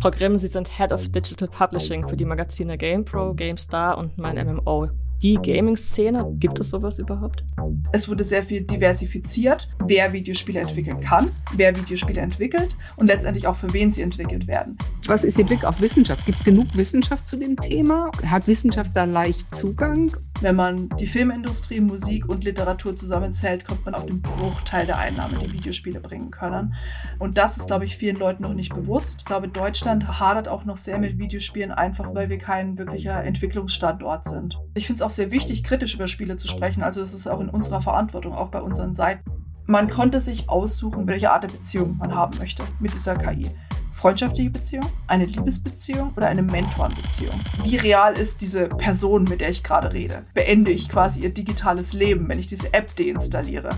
Frau Grimm, Sie sind Head of Digital Publishing für die Magazine GamePro, GameStar und mein MMO die Gaming-Szene? Gibt es sowas überhaupt? Es wurde sehr viel diversifiziert, wer Videospiele entwickeln kann, wer Videospiele entwickelt und letztendlich auch für wen sie entwickelt werden. Was ist Ihr Blick auf Wissenschaft? Gibt es genug Wissenschaft zu dem Thema? Hat Wissenschaft da leicht Zugang? Wenn man die Filmindustrie, Musik und Literatur zusammenzählt, kommt man auf den Bruchteil der Einnahmen, die Videospiele bringen können. Und das ist, glaube ich, vielen Leuten noch nicht bewusst. Ich glaube, Deutschland hadert auch noch sehr mit Videospielen, einfach weil wir kein wirklicher Entwicklungsstandort sind. Ich finde es auch sehr wichtig, kritisch über Spiele zu sprechen. Also es ist auch in unserer Verantwortung, auch bei unseren Seiten. Man konnte sich aussuchen, welche Art der Beziehung man haben möchte mit dieser KI. Freundschaftliche Beziehung, eine Liebesbeziehung oder eine Mentorenbeziehung? Wie real ist diese Person, mit der ich gerade rede? Beende ich quasi ihr digitales Leben, wenn ich diese App deinstalliere?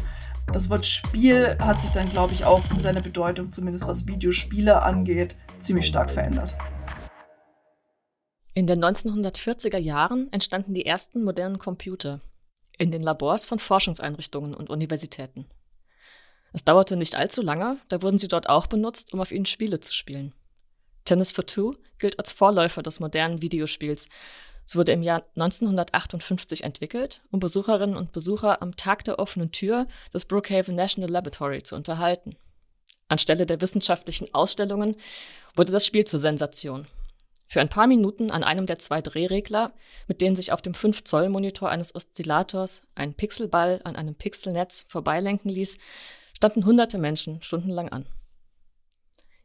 Das Wort Spiel hat sich dann, glaube ich, auch in seiner Bedeutung, zumindest was Videospiele angeht, ziemlich stark verändert. In den 1940er Jahren entstanden die ersten modernen Computer in den Labors von Forschungseinrichtungen und Universitäten. Es dauerte nicht allzu lange, da wurden sie dort auch benutzt, um auf ihnen Spiele zu spielen. Tennis for Two gilt als Vorläufer des modernen Videospiels. Es wurde im Jahr 1958 entwickelt, um Besucherinnen und Besucher am Tag der offenen Tür des Brookhaven National Laboratory zu unterhalten. Anstelle der wissenschaftlichen Ausstellungen wurde das Spiel zur Sensation. Für ein paar Minuten an einem der zwei Drehregler, mit denen sich auf dem 5-Zoll-Monitor eines Oszillators ein Pixelball an einem Pixelnetz vorbeilenken ließ, standen hunderte Menschen stundenlang an.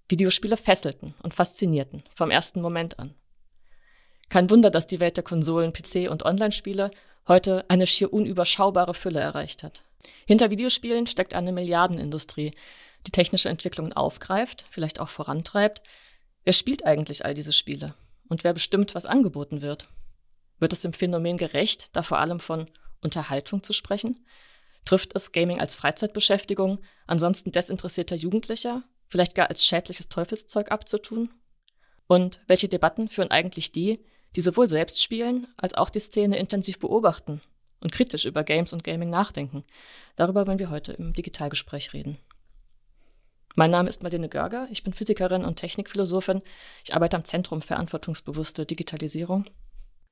Videospiele fesselten und faszinierten vom ersten Moment an. Kein Wunder, dass die Welt der Konsolen, PC und Online-Spiele heute eine schier unüberschaubare Fülle erreicht hat. Hinter Videospielen steckt eine Milliardenindustrie, die technische Entwicklungen aufgreift, vielleicht auch vorantreibt Wer spielt eigentlich all diese Spiele? Und wer bestimmt, was angeboten wird? Wird es dem Phänomen gerecht, da vor allem von Unterhaltung zu sprechen? Trifft es Gaming als Freizeitbeschäftigung, ansonsten desinteressierter Jugendlicher, vielleicht gar als schädliches Teufelszeug abzutun? Und welche Debatten führen eigentlich die, die sowohl selbst spielen, als auch die Szene intensiv beobachten und kritisch über Games und Gaming nachdenken? Darüber wollen wir heute im Digitalgespräch reden. Mein Name ist Marlene Görger, ich bin Physikerin und Technikphilosophin. Ich arbeite am Zentrum Verantwortungsbewusste Digitalisierung.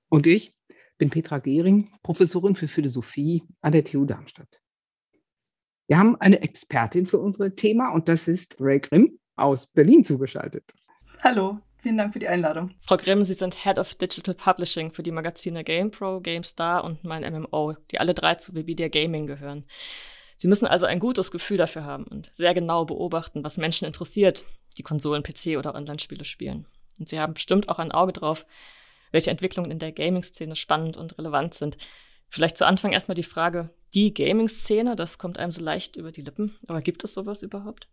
Und ich bin Petra Gehring, Professorin für Philosophie an der TU Darmstadt. Wir haben eine Expertin für unser Thema und das ist Ray Grimm aus Berlin zugeschaltet. Hallo, vielen Dank für die Einladung. Frau Grimm, Sie sind Head of Digital Publishing für die Magazine GamePro, GameStar und mein MMO, die alle drei zu Webidia Gaming gehören. Sie müssen also ein gutes Gefühl dafür haben und sehr genau beobachten, was Menschen interessiert, die Konsolen, PC oder Online-Spiele spielen. Und Sie haben bestimmt auch ein Auge drauf, welche Entwicklungen in der Gaming-Szene spannend und relevant sind. Vielleicht zu Anfang erstmal die Frage, die Gaming-Szene, das kommt einem so leicht über die Lippen, aber gibt es sowas überhaupt?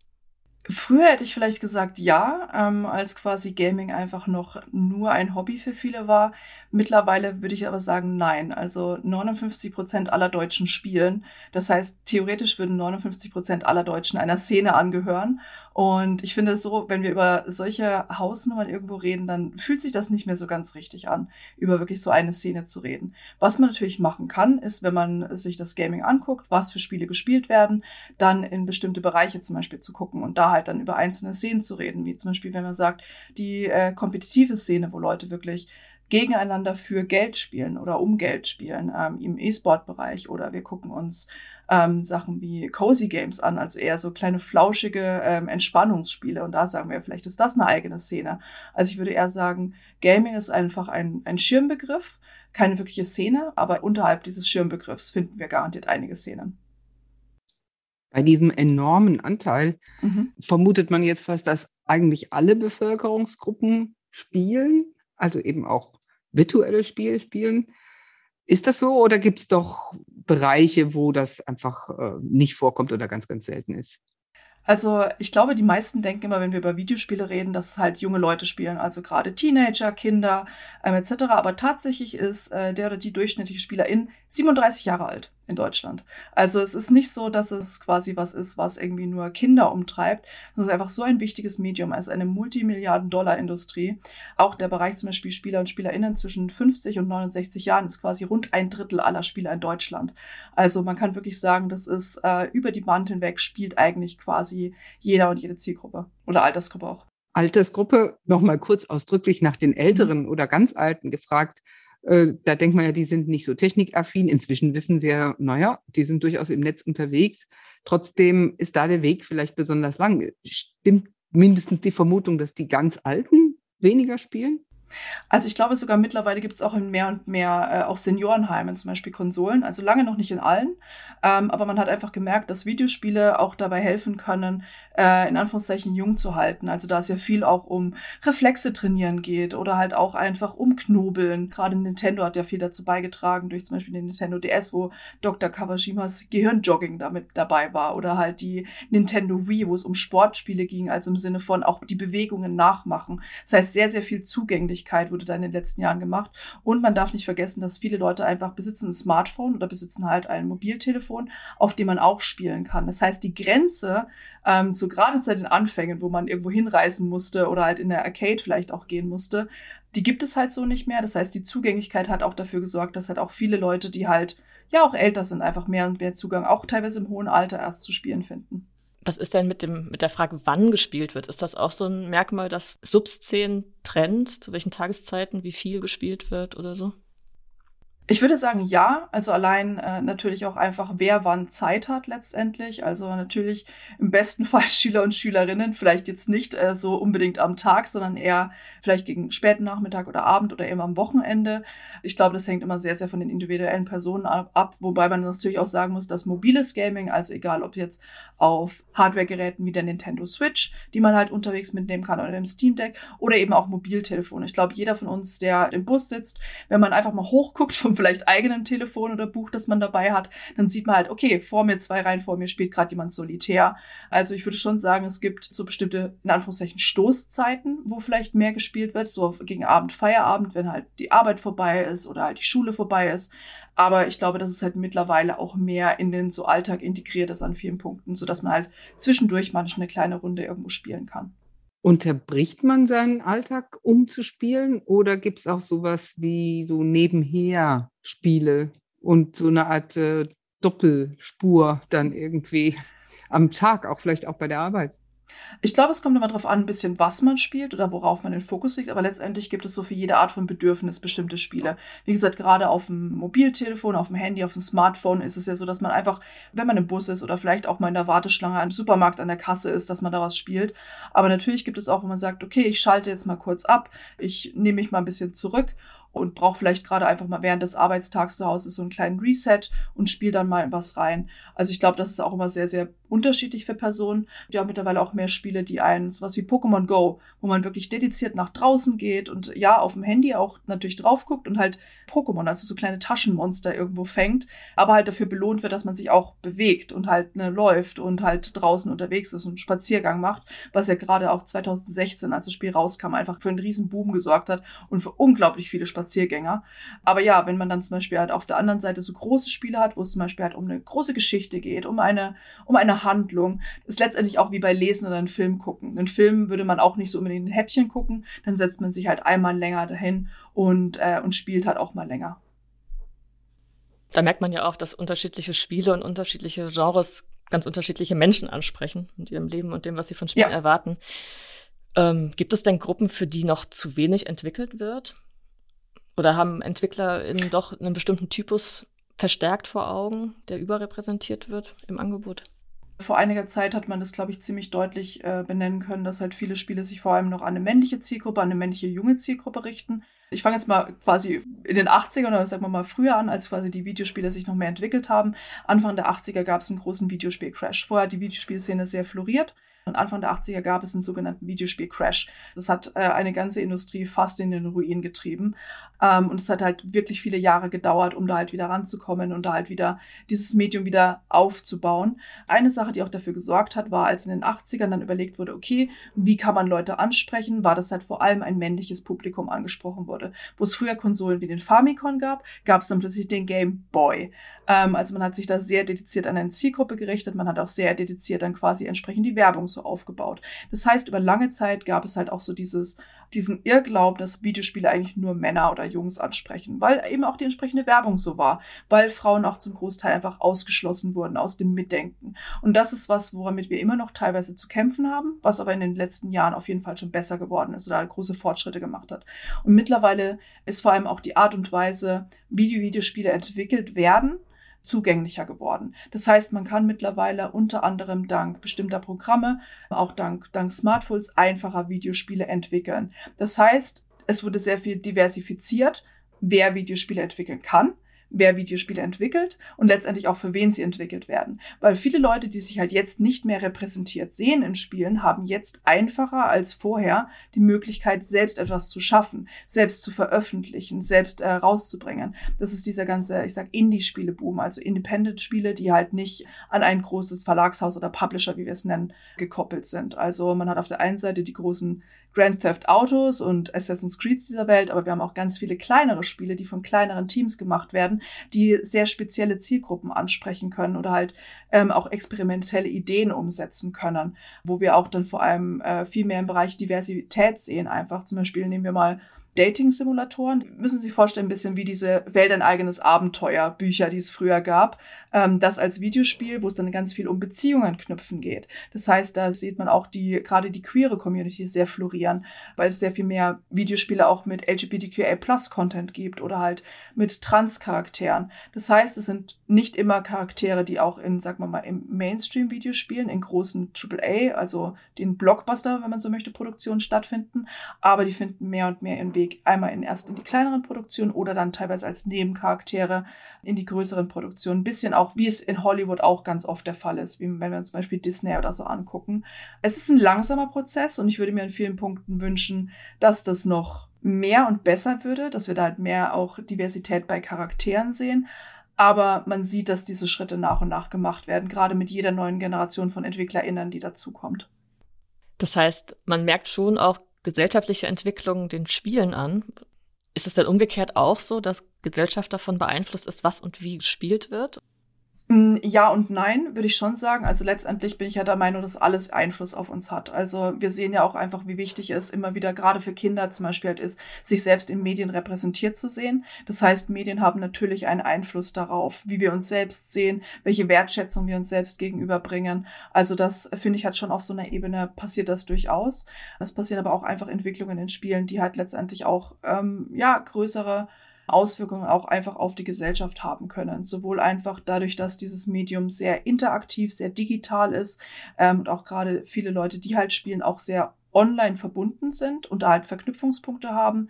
Früher hätte ich vielleicht gesagt ja, ähm, als quasi Gaming einfach noch nur ein Hobby für viele war. Mittlerweile würde ich aber sagen nein. Also 59 Prozent aller Deutschen spielen. Das heißt, theoretisch würden 59 Prozent aller Deutschen einer Szene angehören. Und ich finde es so, wenn wir über solche Hausnummern irgendwo reden, dann fühlt sich das nicht mehr so ganz richtig an, über wirklich so eine Szene zu reden. Was man natürlich machen kann, ist, wenn man sich das Gaming anguckt, was für Spiele gespielt werden, dann in bestimmte Bereiche zum Beispiel zu gucken und da halt dann über einzelne Szenen zu reden, wie zum Beispiel, wenn man sagt, die äh, kompetitive Szene, wo Leute wirklich gegeneinander für Geld spielen oder um Geld spielen ähm, im E-Sport-Bereich oder wir gucken uns ähm, Sachen wie Cozy Games an, also eher so kleine flauschige ähm, Entspannungsspiele. Und da sagen wir, vielleicht ist das eine eigene Szene. Also ich würde eher sagen, Gaming ist einfach ein, ein Schirmbegriff, keine wirkliche Szene, aber unterhalb dieses Schirmbegriffs finden wir garantiert einige Szenen. Bei diesem enormen Anteil mhm. vermutet man jetzt fast, dass eigentlich alle Bevölkerungsgruppen spielen, also eben auch virtuelle Spiele spielen. Ist das so oder gibt es doch Bereiche, wo das einfach äh, nicht vorkommt oder ganz, ganz selten ist? Also ich glaube, die meisten denken immer, wenn wir über Videospiele reden, dass halt junge Leute spielen, also gerade Teenager, Kinder ähm, etc. Aber tatsächlich ist äh, der oder die durchschnittliche Spielerin 37 Jahre alt in Deutschland. Also es ist nicht so, dass es quasi was ist, was irgendwie nur Kinder umtreibt. Es ist einfach so ein wichtiges Medium, also eine Multimilliarden-Dollar-Industrie. Auch der Bereich zum Beispiel Spieler und SpielerInnen zwischen 50 und 69 Jahren ist quasi rund ein Drittel aller Spieler in Deutschland. Also man kann wirklich sagen, das ist äh, über die Band hinweg spielt eigentlich quasi jeder und jede Zielgruppe oder Altersgruppe auch. Altersgruppe nochmal kurz ausdrücklich nach den Älteren mhm. oder ganz Alten gefragt. Äh, da denkt man ja, die sind nicht so technikaffin. Inzwischen wissen wir, naja, die sind durchaus im Netz unterwegs. Trotzdem ist da der Weg vielleicht besonders lang. Stimmt mindestens die Vermutung, dass die ganz Alten weniger spielen? Also ich glaube sogar mittlerweile gibt es auch in mehr und mehr äh, auch Seniorenheimen zum Beispiel Konsolen. Also lange noch nicht in allen, ähm, aber man hat einfach gemerkt, dass Videospiele auch dabei helfen können, äh, in Anführungszeichen jung zu halten. Also da es ja viel auch um Reflexe trainieren geht oder halt auch einfach um Knobeln. Gerade Nintendo hat ja viel dazu beigetragen durch zum Beispiel den Nintendo DS, wo Dr. Kawashimas Gehirnjogging damit dabei war oder halt die Nintendo Wii, wo es um Sportspiele ging, also im Sinne von auch die Bewegungen nachmachen. Das heißt sehr sehr viel zugänglich Öffentlichkeit wurde da in den letzten Jahren gemacht. Und man darf nicht vergessen, dass viele Leute einfach besitzen ein Smartphone oder besitzen halt ein Mobiltelefon, auf dem man auch spielen kann. Das heißt, die Grenze ähm, so gerade seit den Anfängen, wo man irgendwo hinreisen musste oder halt in der Arcade vielleicht auch gehen musste, die gibt es halt so nicht mehr. Das heißt, die Zugänglichkeit hat auch dafür gesorgt, dass halt auch viele Leute, die halt ja auch älter sind, einfach mehr und mehr Zugang, auch teilweise im hohen Alter erst zu spielen finden. Was ist denn mit, dem, mit der Frage, wann gespielt wird? Ist das auch so ein Merkmal, das Subszenen trennt, zu welchen Tageszeiten, wie viel gespielt wird oder so? Ich würde sagen, ja. Also allein äh, natürlich auch einfach, wer wann Zeit hat letztendlich. Also natürlich im besten Fall Schüler und Schülerinnen, vielleicht jetzt nicht äh, so unbedingt am Tag, sondern eher vielleicht gegen späten Nachmittag oder Abend oder eben am Wochenende. Ich glaube, das hängt immer sehr, sehr von den individuellen Personen ab, wobei man natürlich auch sagen muss, dass mobiles Gaming, also egal ob jetzt auf Hardware-Geräten wie der Nintendo Switch, die man halt unterwegs mitnehmen kann oder dem Steam Deck oder eben auch Mobiltelefone. Ich glaube, jeder von uns, der im Bus sitzt, wenn man einfach mal hochguckt vom vielleicht eigenen Telefon oder Buch, das man dabei hat, dann sieht man halt, okay, vor mir, zwei Reihen vor mir spielt gerade jemand solitär. Also ich würde schon sagen, es gibt so bestimmte, in Anführungszeichen, Stoßzeiten, wo vielleicht mehr gespielt wird, so gegen Abend, Feierabend, wenn halt die Arbeit vorbei ist oder halt die Schule vorbei ist. Aber ich glaube, dass es halt mittlerweile auch mehr in den so Alltag integriert ist an vielen Punkten, sodass man halt zwischendurch manchmal eine kleine Runde irgendwo spielen kann. Unterbricht man seinen Alltag, um zu spielen? Oder gibt es auch sowas wie so nebenher Spiele und so eine Art äh, Doppelspur dann irgendwie am Tag, auch vielleicht auch bei der Arbeit? Ich glaube, es kommt immer darauf an, ein bisschen, was man spielt oder worauf man den Fokus legt, aber letztendlich gibt es so für jede Art von Bedürfnis bestimmte Spiele. Wie gesagt, gerade auf dem Mobiltelefon, auf dem Handy, auf dem Smartphone ist es ja so, dass man einfach, wenn man im Bus ist oder vielleicht auch mal in der Warteschlange im Supermarkt an der Kasse ist, dass man da was spielt. Aber natürlich gibt es auch, wo man sagt, okay, ich schalte jetzt mal kurz ab, ich nehme mich mal ein bisschen zurück und brauche vielleicht gerade einfach mal während des Arbeitstags zu Hause so einen kleinen Reset und spiele dann mal was rein. Also ich glaube, das ist auch immer sehr, sehr unterschiedlich für Personen. Wir haben mittlerweile auch mehr Spiele, die einen, sowas wie Pokémon Go, wo man wirklich dediziert nach draußen geht und ja, auf dem Handy auch natürlich drauf guckt und halt Pokémon, also so kleine Taschenmonster irgendwo fängt, aber halt dafür belohnt wird, dass man sich auch bewegt und halt ne, läuft und halt draußen unterwegs ist und einen Spaziergang macht, was ja gerade auch 2016, als das Spiel rauskam, einfach für einen riesen Boom gesorgt hat und für unglaublich viele Spaziergänger. Aber ja, wenn man dann zum Beispiel halt auf der anderen Seite so große Spiele hat, wo es zum Beispiel halt um eine große Geschichte geht, um eine, um eine Handlung, ist letztendlich auch wie bei Lesen oder einen Film gucken. Einen Film würde man auch nicht so unbedingt ein Häppchen gucken, dann setzt man sich halt einmal länger dahin und, äh, und spielt halt auch mal länger. Da merkt man ja auch, dass unterschiedliche Spiele und unterschiedliche Genres ganz unterschiedliche Menschen ansprechen mit ihrem Leben und dem, was sie von Spielen ja. erwarten. Ähm, gibt es denn Gruppen, für die noch zu wenig entwickelt wird? Oder haben EntwicklerInnen doch einen bestimmten Typus verstärkt vor Augen, der überrepräsentiert wird im Angebot? Vor einiger Zeit hat man das, glaube ich, ziemlich deutlich äh, benennen können, dass halt viele Spiele sich vor allem noch an eine männliche Zielgruppe, an eine männliche junge Zielgruppe richten. Ich fange jetzt mal quasi in den 80ern oder sagen wir mal früher an, als quasi die Videospiele sich noch mehr entwickelt haben. Anfang der 80er gab es einen großen Videospiel-Crash. Vorher hat die Videospielszene sehr floriert. Und Anfang der 80er gab es einen sogenannten Videospiel-Crash. Das hat äh, eine ganze Industrie fast in den Ruin getrieben. Ähm, und es hat halt wirklich viele Jahre gedauert, um da halt wieder ranzukommen und da halt wieder dieses Medium wieder aufzubauen. Eine Sache, die auch dafür gesorgt hat, war, als in den 80ern dann überlegt wurde, okay, wie kann man Leute ansprechen, war das halt vor allem ein männliches Publikum angesprochen wurde. Wo es früher Konsolen wie den Famicom gab, gab es dann plötzlich den Game Boy. Ähm, also man hat sich da sehr dediziert an eine Zielgruppe gerichtet, man hat auch sehr dediziert dann quasi entsprechend die Werbung so aufgebaut. Das heißt, über lange Zeit gab es halt auch so dieses diesen Irrglauben, dass Videospiele eigentlich nur Männer oder Jungs ansprechen, weil eben auch die entsprechende Werbung so war, weil Frauen auch zum Großteil einfach ausgeschlossen wurden aus dem Mitdenken. Und das ist was, womit wir immer noch teilweise zu kämpfen haben, was aber in den letzten Jahren auf jeden Fall schon besser geworden ist oder große Fortschritte gemacht hat. Und mittlerweile ist vor allem auch die Art und Weise, wie die Videospiele entwickelt werden, zugänglicher geworden. Das heißt, man kann mittlerweile unter anderem dank bestimmter Programme, auch dank, dank Smartphones einfacher Videospiele entwickeln. Das heißt, es wurde sehr viel diversifiziert, wer Videospiele entwickeln kann wer Videospiele entwickelt und letztendlich auch für wen sie entwickelt werden. Weil viele Leute, die sich halt jetzt nicht mehr repräsentiert sehen in Spielen, haben jetzt einfacher als vorher die Möglichkeit, selbst etwas zu schaffen, selbst zu veröffentlichen, selbst äh, rauszubringen. Das ist dieser ganze, ich sag, Indie-Spiele-Boom, also Independent-Spiele, die halt nicht an ein großes Verlagshaus oder Publisher, wie wir es nennen, gekoppelt sind. Also man hat auf der einen Seite die großen Grand Theft Autos und Assassin's Creed dieser Welt, aber wir haben auch ganz viele kleinere Spiele, die von kleineren Teams gemacht werden, die sehr spezielle Zielgruppen ansprechen können oder halt ähm, auch experimentelle Ideen umsetzen können, wo wir auch dann vor allem äh, viel mehr im Bereich Diversität sehen. Einfach zum Beispiel nehmen wir mal Dating-Simulatoren. Müssen Sie sich vorstellen, ein bisschen wie diese Welt ein eigenes Abenteuer Bücher, die es früher gab. Ähm, das als Videospiel, wo es dann ganz viel um Beziehungen knüpfen geht. Das heißt, da sieht man auch die, gerade die queere Community sehr florieren, weil es sehr viel mehr Videospiele auch mit LGBTQA Plus Content gibt oder halt mit Trans-Charakteren. Das heißt, es sind nicht immer Charaktere, die auch in, sag mal mal, im Mainstream-Videospielen, in großen AAA, also den Blockbuster, wenn man so möchte, Produktionen stattfinden, aber die finden mehr und mehr ihren Weg einmal in erst in die kleineren Produktionen oder dann teilweise als Nebencharaktere in die größeren Produktionen. Ein bisschen auch, wie es in Hollywood auch ganz oft der Fall ist, wie wenn wir uns zum Beispiel Disney oder so angucken. Es ist ein langsamer Prozess und ich würde mir in vielen Punkten wünschen, dass das noch mehr und besser würde, dass wir da halt mehr auch Diversität bei Charakteren sehen. Aber man sieht, dass diese Schritte nach und nach gemacht werden, gerade mit jeder neuen Generation von EntwicklerInnen, die dazukommt. Das heißt, man merkt schon auch gesellschaftliche Entwicklungen den Spielen an. Ist es denn umgekehrt auch so, dass Gesellschaft davon beeinflusst ist, was und wie gespielt wird? Mm, ja und nein, würde ich schon sagen. Also letztendlich bin ich ja der Meinung, dass alles Einfluss auf uns hat. Also wir sehen ja auch einfach, wie wichtig es immer wieder gerade für Kinder zum Beispiel halt ist, sich selbst in Medien repräsentiert zu sehen. Das heißt, Medien haben natürlich einen Einfluss darauf, wie wir uns selbst sehen, welche Wertschätzung wir uns selbst gegenüberbringen. Also das finde ich halt schon auf so einer Ebene passiert das durchaus. Es passieren aber auch einfach Entwicklungen in Spielen, die halt letztendlich auch ähm, ja größere Auswirkungen auch einfach auf die Gesellschaft haben können. Sowohl einfach dadurch, dass dieses Medium sehr interaktiv, sehr digital ist ähm, und auch gerade viele Leute, die halt spielen, auch sehr online verbunden sind und da halt Verknüpfungspunkte haben,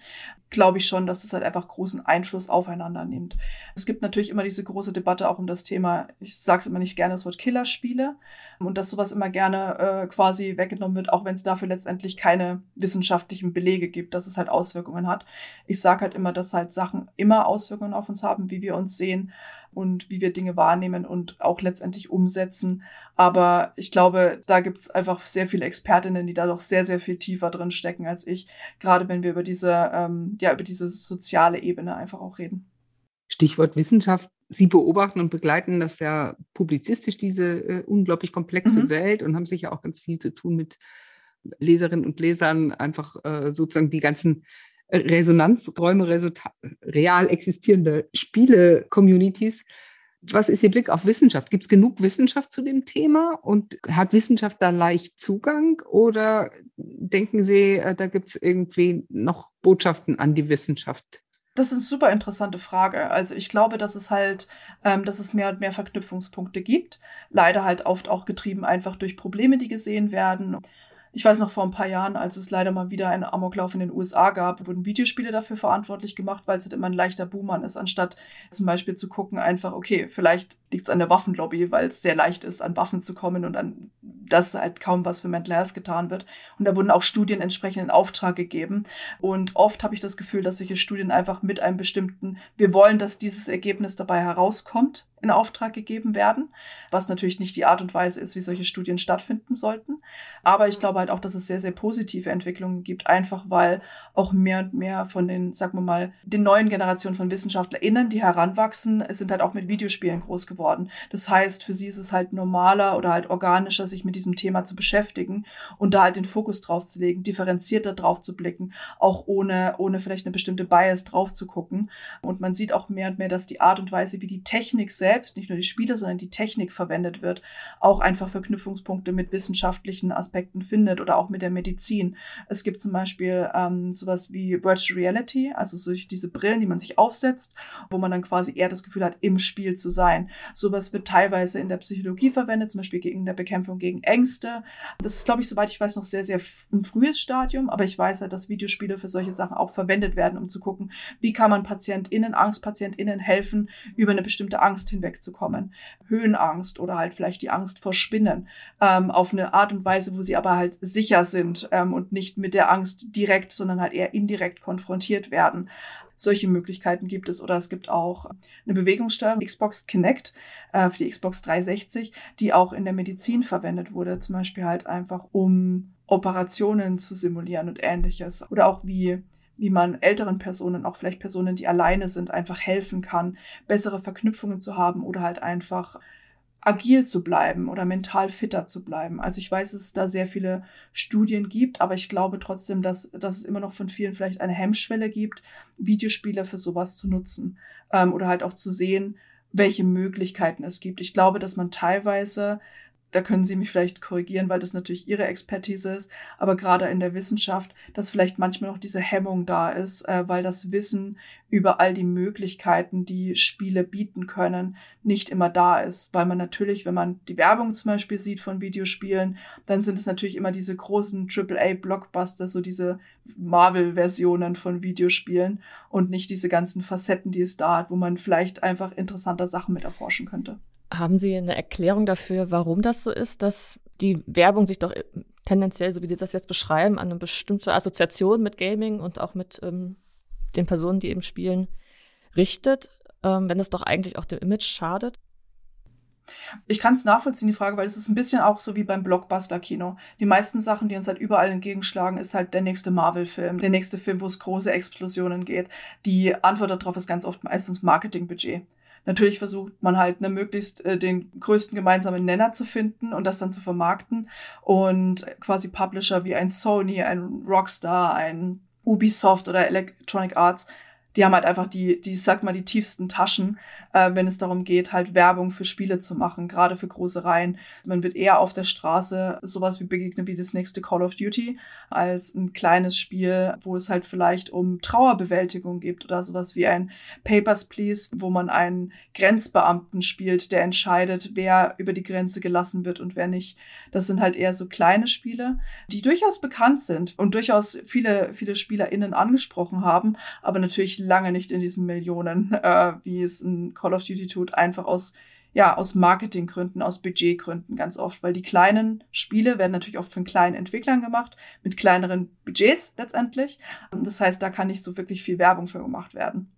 glaube ich schon, dass es halt einfach großen Einfluss aufeinander nimmt. Es gibt natürlich immer diese große Debatte auch um das Thema, ich sage es immer nicht gerne, das Wort Killerspiele und dass sowas immer gerne äh, quasi weggenommen wird, auch wenn es dafür letztendlich keine wissenschaftlichen Belege gibt, dass es halt Auswirkungen hat. Ich sage halt immer, dass halt Sachen immer Auswirkungen auf uns haben, wie wir uns sehen und wie wir Dinge wahrnehmen und auch letztendlich umsetzen. Aber ich glaube, da gibt es einfach sehr viele Expertinnen, die da doch sehr, sehr viel tiefer drin stecken als ich, gerade wenn wir über diese, ähm, ja, über diese soziale Ebene einfach auch reden. Stichwort Wissenschaft. Sie beobachten und begleiten das ja publizistisch, diese äh, unglaublich komplexe mhm. Welt und haben sicher auch ganz viel zu tun mit Leserinnen und Lesern, einfach äh, sozusagen die ganzen Resonanzräume, real existierende Spiele-Communities. Was ist Ihr Blick auf Wissenschaft? Gibt es genug Wissenschaft zu dem Thema und hat Wissenschaft da leicht Zugang oder denken Sie, äh, da gibt es irgendwie noch Botschaften an die Wissenschaft? Das ist eine super interessante Frage. Also ich glaube, dass es halt, ähm, dass es mehr und mehr Verknüpfungspunkte gibt. Leider halt oft auch getrieben einfach durch Probleme, die gesehen werden. Ich weiß noch vor ein paar Jahren, als es leider mal wieder einen Amoklauf in den USA gab, wurden Videospiele dafür verantwortlich gemacht, weil es halt immer ein leichter Boomer ist, anstatt zum Beispiel zu gucken, einfach, okay, vielleicht liegt es an der Waffenlobby, weil es sehr leicht ist, an Waffen zu kommen und an das halt kaum was für Mental Health getan wird. Und da wurden auch Studien entsprechend in Auftrag gegeben. Und oft habe ich das Gefühl, dass solche Studien einfach mit einem bestimmten, wir wollen, dass dieses Ergebnis dabei herauskommt, in Auftrag gegeben werden, was natürlich nicht die Art und Weise ist, wie solche Studien stattfinden sollten. Aber ich glaube halt auch, dass es sehr, sehr positive Entwicklungen gibt, einfach weil auch mehr und mehr von den, sagen wir mal, den neuen Generationen von WissenschaftlerInnen, die heranwachsen, sind halt auch mit Videospielen groß geworden. Das heißt, für sie ist es halt normaler oder halt organischer, sich mit diesem Thema zu beschäftigen und da halt den Fokus drauf zu legen, differenzierter drauf zu blicken, auch ohne, ohne vielleicht eine bestimmte Bias drauf zu gucken. Und man sieht auch mehr und mehr, dass die Art und Weise, wie die Technik selbst, nicht nur die Spiele, sondern die Technik verwendet wird, auch einfach Verknüpfungspunkte mit wissenschaftlichen Aspekten findet oder auch mit der Medizin. Es gibt zum Beispiel ähm, sowas wie Virtual Reality, also solche diese Brillen, die man sich aufsetzt, wo man dann quasi eher das Gefühl hat, im Spiel zu sein. Sowas wird teilweise in der Psychologie verwendet, zum Beispiel gegen der Bekämpfung gegen Ängste. Das ist, glaube ich, soweit ich weiß, noch sehr, sehr ein frühes Stadium, aber ich weiß halt, dass Videospiele für solche Sachen auch verwendet werden, um zu gucken, wie kann man PatientInnen, AngstpatientInnen helfen, über eine bestimmte Angst hinwegzukommen. Höhenangst oder halt vielleicht die Angst vor Spinnen ähm, auf eine Art und Weise, wo sie aber halt sicher sind ähm, und nicht mit der Angst direkt, sondern halt eher indirekt konfrontiert werden. Solche Möglichkeiten gibt es. Oder es gibt auch eine Bewegungssteuerung, Xbox Kinect äh, für die Xbox 360, die auch in der Medizin verwendet wurde. Zum Beispiel halt einfach, um Operationen zu simulieren und ähnliches. Oder auch wie wie man älteren Personen, auch vielleicht Personen, die alleine sind, einfach helfen kann, bessere Verknüpfungen zu haben oder halt einfach agil zu bleiben oder mental fitter zu bleiben. Also ich weiß, dass es da sehr viele Studien gibt, aber ich glaube trotzdem, dass, dass es immer noch von vielen vielleicht eine Hemmschwelle gibt, Videospiele für sowas zu nutzen ähm, oder halt auch zu sehen, welche Möglichkeiten es gibt. Ich glaube, dass man teilweise da können Sie mich vielleicht korrigieren, weil das natürlich Ihre Expertise ist, aber gerade in der Wissenschaft, dass vielleicht manchmal noch diese Hemmung da ist, äh, weil das Wissen über all die Möglichkeiten, die Spiele bieten können, nicht immer da ist. Weil man natürlich, wenn man die Werbung zum Beispiel sieht von Videospielen, dann sind es natürlich immer diese großen AAA-Blockbuster, so diese Marvel-Versionen von Videospielen und nicht diese ganzen Facetten, die es da hat, wo man vielleicht einfach interessanter Sachen mit erforschen könnte. Haben Sie eine Erklärung dafür, warum das so ist, dass die Werbung sich doch äh, tendenziell, so wie Sie das jetzt beschreiben, an eine bestimmte Assoziation mit Gaming und auch mit ähm, den Personen, die eben spielen, richtet, ähm, wenn es doch eigentlich auch dem Image schadet? Ich kann es nachvollziehen, die Frage, weil es ist ein bisschen auch so wie beim Blockbuster-Kino. Die meisten Sachen, die uns halt überall entgegenschlagen, ist halt der nächste Marvel-Film, der nächste Film, wo es große Explosionen geht. Die Antwort darauf ist ganz oft meistens Marketingbudget. Natürlich versucht man halt ne, möglichst äh, den größten gemeinsamen Nenner zu finden und das dann zu vermarkten. Und quasi Publisher wie ein Sony, ein Rockstar, ein Ubisoft oder Electronic Arts die haben halt einfach die, die, sag mal, die tiefsten Taschen, äh, wenn es darum geht, halt Werbung für Spiele zu machen, gerade für große Reihen. Man wird eher auf der Straße sowas wie begegnen wie das nächste Call of Duty, als ein kleines Spiel, wo es halt vielleicht um Trauerbewältigung geht oder sowas wie ein Papers, Please, wo man einen Grenzbeamten spielt, der entscheidet, wer über die Grenze gelassen wird und wer nicht. Das sind halt eher so kleine Spiele, die durchaus bekannt sind und durchaus viele, viele SpielerInnen angesprochen haben, aber natürlich lange nicht in diesen Millionen, äh, wie es ein Call of Duty tut, einfach aus ja, aus Marketinggründen, aus Budgetgründen ganz oft, weil die kleinen Spiele werden natürlich oft von kleinen Entwicklern gemacht, mit kleineren Budgets letztendlich. Das heißt, da kann nicht so wirklich viel Werbung für gemacht werden.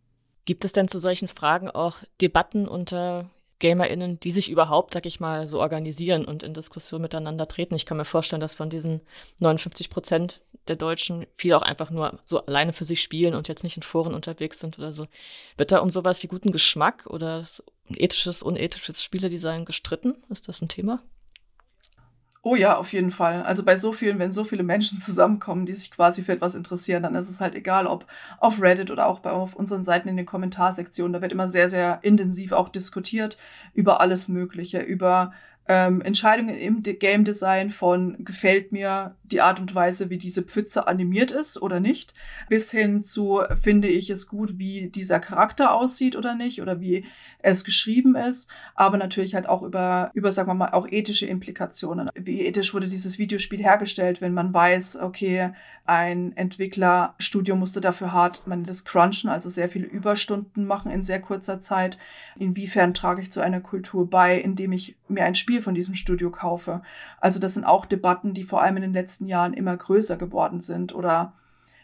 Gibt es denn zu solchen Fragen auch Debatten unter GamerInnen, die sich überhaupt, sag ich mal, so organisieren und in Diskussion miteinander treten. Ich kann mir vorstellen, dass von diesen 59 Prozent der Deutschen viele auch einfach nur so alleine für sich spielen und jetzt nicht in Foren unterwegs sind oder so. Wird da um sowas wie guten Geschmack oder ethisches, unethisches Spieledesign gestritten? Ist das ein Thema? Oh ja, auf jeden Fall. Also bei so vielen, wenn so viele Menschen zusammenkommen, die sich quasi für etwas interessieren, dann ist es halt egal, ob auf Reddit oder auch bei auf unseren Seiten in den Kommentarsektionen. Da wird immer sehr, sehr intensiv auch diskutiert über alles Mögliche, über ähm, Entscheidungen im Game Design von gefällt mir die Art und Weise, wie diese Pfütze animiert ist oder nicht, bis hin zu finde ich es gut, wie dieser Charakter aussieht oder nicht oder wie es geschrieben ist, aber natürlich halt auch über, über, sagen wir mal, auch ethische Implikationen. Wie ethisch wurde dieses Videospiel hergestellt, wenn man weiß, okay, ein Entwicklerstudio musste dafür hart, man das crunchen, also sehr viele Überstunden machen in sehr kurzer Zeit. Inwiefern trage ich zu einer Kultur bei, indem ich mir ein Spiel von diesem Studio kaufe? Also das sind auch Debatten, die vor allem in den letzten Jahren immer größer geworden sind oder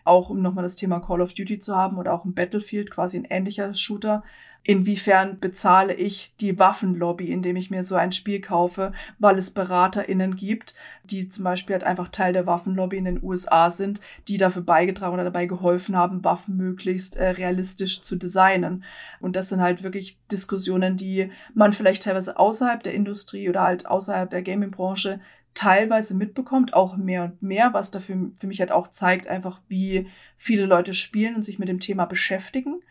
auch um nochmal das Thema Call of Duty zu haben oder auch ein Battlefield, quasi ein ähnlicher Shooter, inwiefern bezahle ich die Waffenlobby, indem ich mir so ein Spiel kaufe, weil es BeraterInnen gibt, die zum Beispiel halt einfach Teil der Waffenlobby in den USA sind, die dafür beigetragen oder dabei geholfen haben, Waffen möglichst äh, realistisch zu designen. Und das sind halt wirklich Diskussionen, die man vielleicht teilweise außerhalb der Industrie oder halt außerhalb der Gaming-Branche teilweise mitbekommt, auch mehr und mehr, was dafür für mich halt auch zeigt, einfach wie viele Leute spielen und sich mit dem Thema beschäftigen,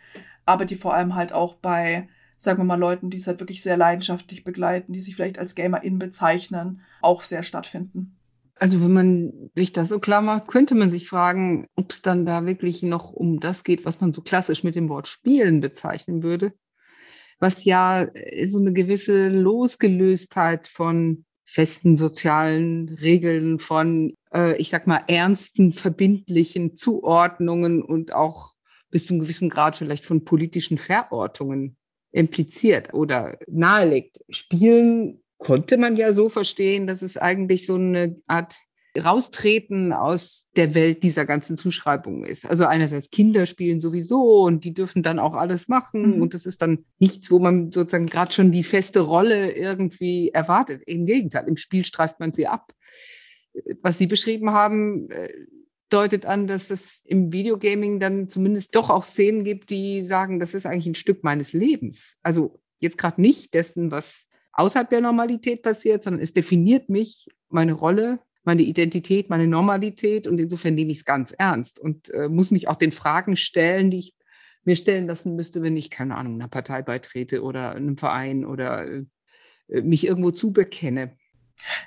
aber die vor allem halt auch bei, sagen wir mal, Leuten, die es halt wirklich sehr leidenschaftlich begleiten, die sich vielleicht als GamerIn bezeichnen, auch sehr stattfinden. Also wenn man sich das so klar macht, könnte man sich fragen, ob es dann da wirklich noch um das geht, was man so klassisch mit dem Wort Spielen bezeichnen würde, was ja so eine gewisse Losgelöstheit von festen sozialen Regeln, von, äh, ich sag mal, ernsten, verbindlichen Zuordnungen und auch bis zu einem gewissen Grad vielleicht von politischen Verortungen impliziert oder nahelegt. Spielen konnte man ja so verstehen, dass es eigentlich so eine Art Raustreten aus der Welt dieser ganzen Zuschreibungen ist. Also einerseits Kinder spielen sowieso und die dürfen dann auch alles machen mhm. und das ist dann nichts, wo man sozusagen gerade schon die feste Rolle irgendwie erwartet. Im Gegenteil, im Spiel streift man sie ab. Was Sie beschrieben haben, äh, deutet an, dass es im Videogaming dann zumindest doch auch Szenen gibt, die sagen, das ist eigentlich ein Stück meines Lebens. Also jetzt gerade nicht dessen, was außerhalb der Normalität passiert, sondern es definiert mich, meine Rolle, meine Identität, meine Normalität und insofern nehme ich es ganz ernst und äh, muss mich auch den Fragen stellen, die ich mir stellen lassen müsste, wenn ich, keine Ahnung, einer Partei beitrete oder einem Verein oder äh, mich irgendwo zubekenne.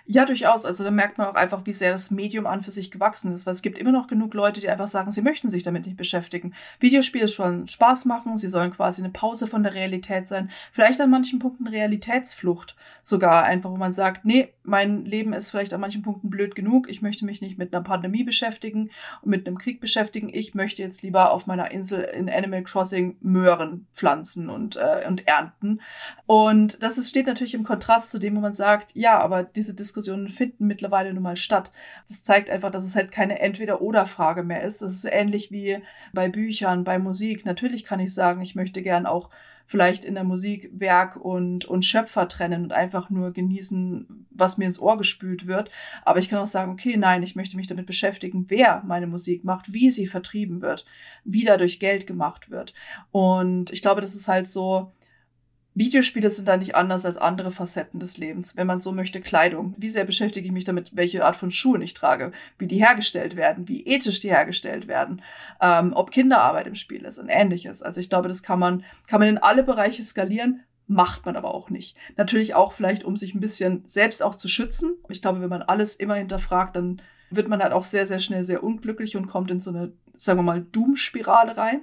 Ja, durchaus. Also da merkt man auch einfach, wie sehr das Medium an für sich gewachsen ist, weil es gibt immer noch genug Leute, die einfach sagen, sie möchten sich damit nicht beschäftigen. Videospiele sollen Spaß machen, sie sollen quasi eine Pause von der Realität sein, vielleicht an manchen Punkten Realitätsflucht sogar einfach, wo man sagt, nee, mein Leben ist vielleicht an manchen Punkten blöd genug, ich möchte mich nicht mit einer Pandemie beschäftigen und mit einem Krieg beschäftigen, ich möchte jetzt lieber auf meiner Insel in Animal Crossing Möhren pflanzen und, äh, und ernten. Und das ist, steht natürlich im Kontrast zu dem, wo man sagt, ja, aber diese Diskussionen finden mittlerweile nun mal statt. Das zeigt einfach, dass es halt keine Entweder-Oder-Frage mehr ist. Das ist ähnlich wie bei Büchern, bei Musik. Natürlich kann ich sagen, ich möchte gern auch vielleicht in der Musik Werk und, und Schöpfer trennen und einfach nur genießen, was mir ins Ohr gespült wird. Aber ich kann auch sagen, okay, nein, ich möchte mich damit beschäftigen, wer meine Musik macht, wie sie vertrieben wird, wie dadurch Geld gemacht wird. Und ich glaube, das ist halt so, Videospiele sind da nicht anders als andere Facetten des Lebens. Wenn man so möchte, Kleidung. Wie sehr beschäftige ich mich damit, welche Art von Schuhen ich trage, wie die hergestellt werden, wie ethisch die hergestellt werden, ähm, ob Kinderarbeit im Spiel ist und ähnliches. Also ich glaube, das kann man, kann man in alle Bereiche skalieren, macht man aber auch nicht. Natürlich auch vielleicht, um sich ein bisschen selbst auch zu schützen. Ich glaube, wenn man alles immer hinterfragt, dann wird man halt auch sehr, sehr schnell sehr unglücklich und kommt in so eine, sagen wir mal, Doom-Spirale rein.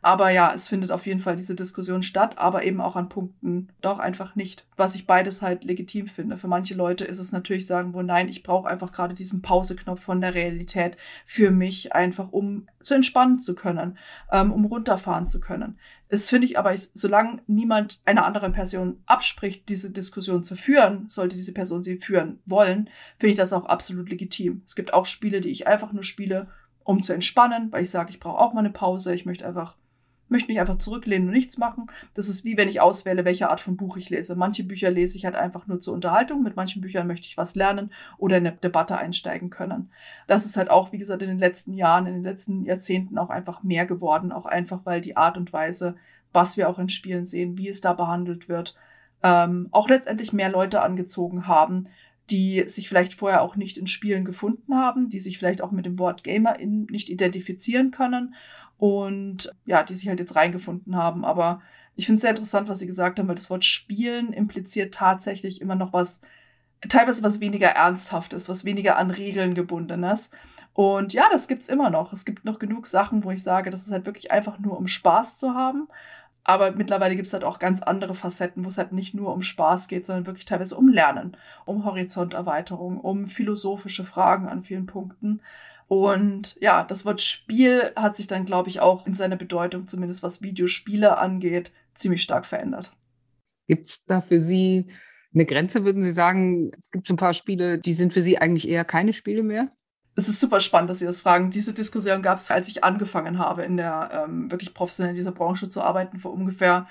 Aber ja, es findet auf jeden Fall diese Diskussion statt, aber eben auch an Punkten doch einfach nicht. Was ich beides halt legitim finde. Für manche Leute ist es natürlich sagen, wo nein, ich brauche einfach gerade diesen Pauseknopf von der Realität für mich, einfach um zu entspannen zu können, ähm, um runterfahren zu können. Es finde ich aber, solange niemand einer anderen Person abspricht, diese Diskussion zu führen, sollte diese Person sie führen wollen, finde ich das auch absolut legitim. Es gibt auch Spiele, die ich einfach nur spiele, um zu entspannen, weil ich sage, ich brauche auch mal eine Pause, ich möchte einfach möchte mich einfach zurücklehnen und nichts machen. Das ist wie wenn ich auswähle, welche Art von Buch ich lese. Manche Bücher lese ich halt einfach nur zur Unterhaltung, mit manchen Büchern möchte ich was lernen oder in eine Debatte einsteigen können. Das ist halt auch, wie gesagt, in den letzten Jahren, in den letzten Jahrzehnten auch einfach mehr geworden, auch einfach, weil die Art und Weise, was wir auch in Spielen sehen, wie es da behandelt wird, ähm, auch letztendlich mehr Leute angezogen haben, die sich vielleicht vorher auch nicht in Spielen gefunden haben, die sich vielleicht auch mit dem Wort Gamer in, nicht identifizieren können und ja, die sich halt jetzt reingefunden haben. Aber ich finde es sehr interessant, was Sie gesagt haben, weil das Wort Spielen impliziert tatsächlich immer noch was, teilweise was weniger Ernsthaftes, was weniger an Regeln gebundenes. Und ja, das gibt's immer noch. Es gibt noch genug Sachen, wo ich sage, das ist halt wirklich einfach nur, um Spaß zu haben. Aber mittlerweile gibt es halt auch ganz andere Facetten, wo es halt nicht nur um Spaß geht, sondern wirklich teilweise um Lernen, um Horizonterweiterung, um philosophische Fragen an vielen Punkten. Und ja, das Wort Spiel hat sich dann, glaube ich, auch in seiner Bedeutung, zumindest was Videospiele angeht, ziemlich stark verändert. Gibt es da für Sie eine Grenze, würden Sie sagen, es gibt so ein paar Spiele, die sind für Sie eigentlich eher keine Spiele mehr? es ist super spannend, dass Sie das fragen. Diese Diskussion gab es, als ich angefangen habe, in der ähm, wirklich professionell in dieser Branche zu arbeiten, vor ungefähr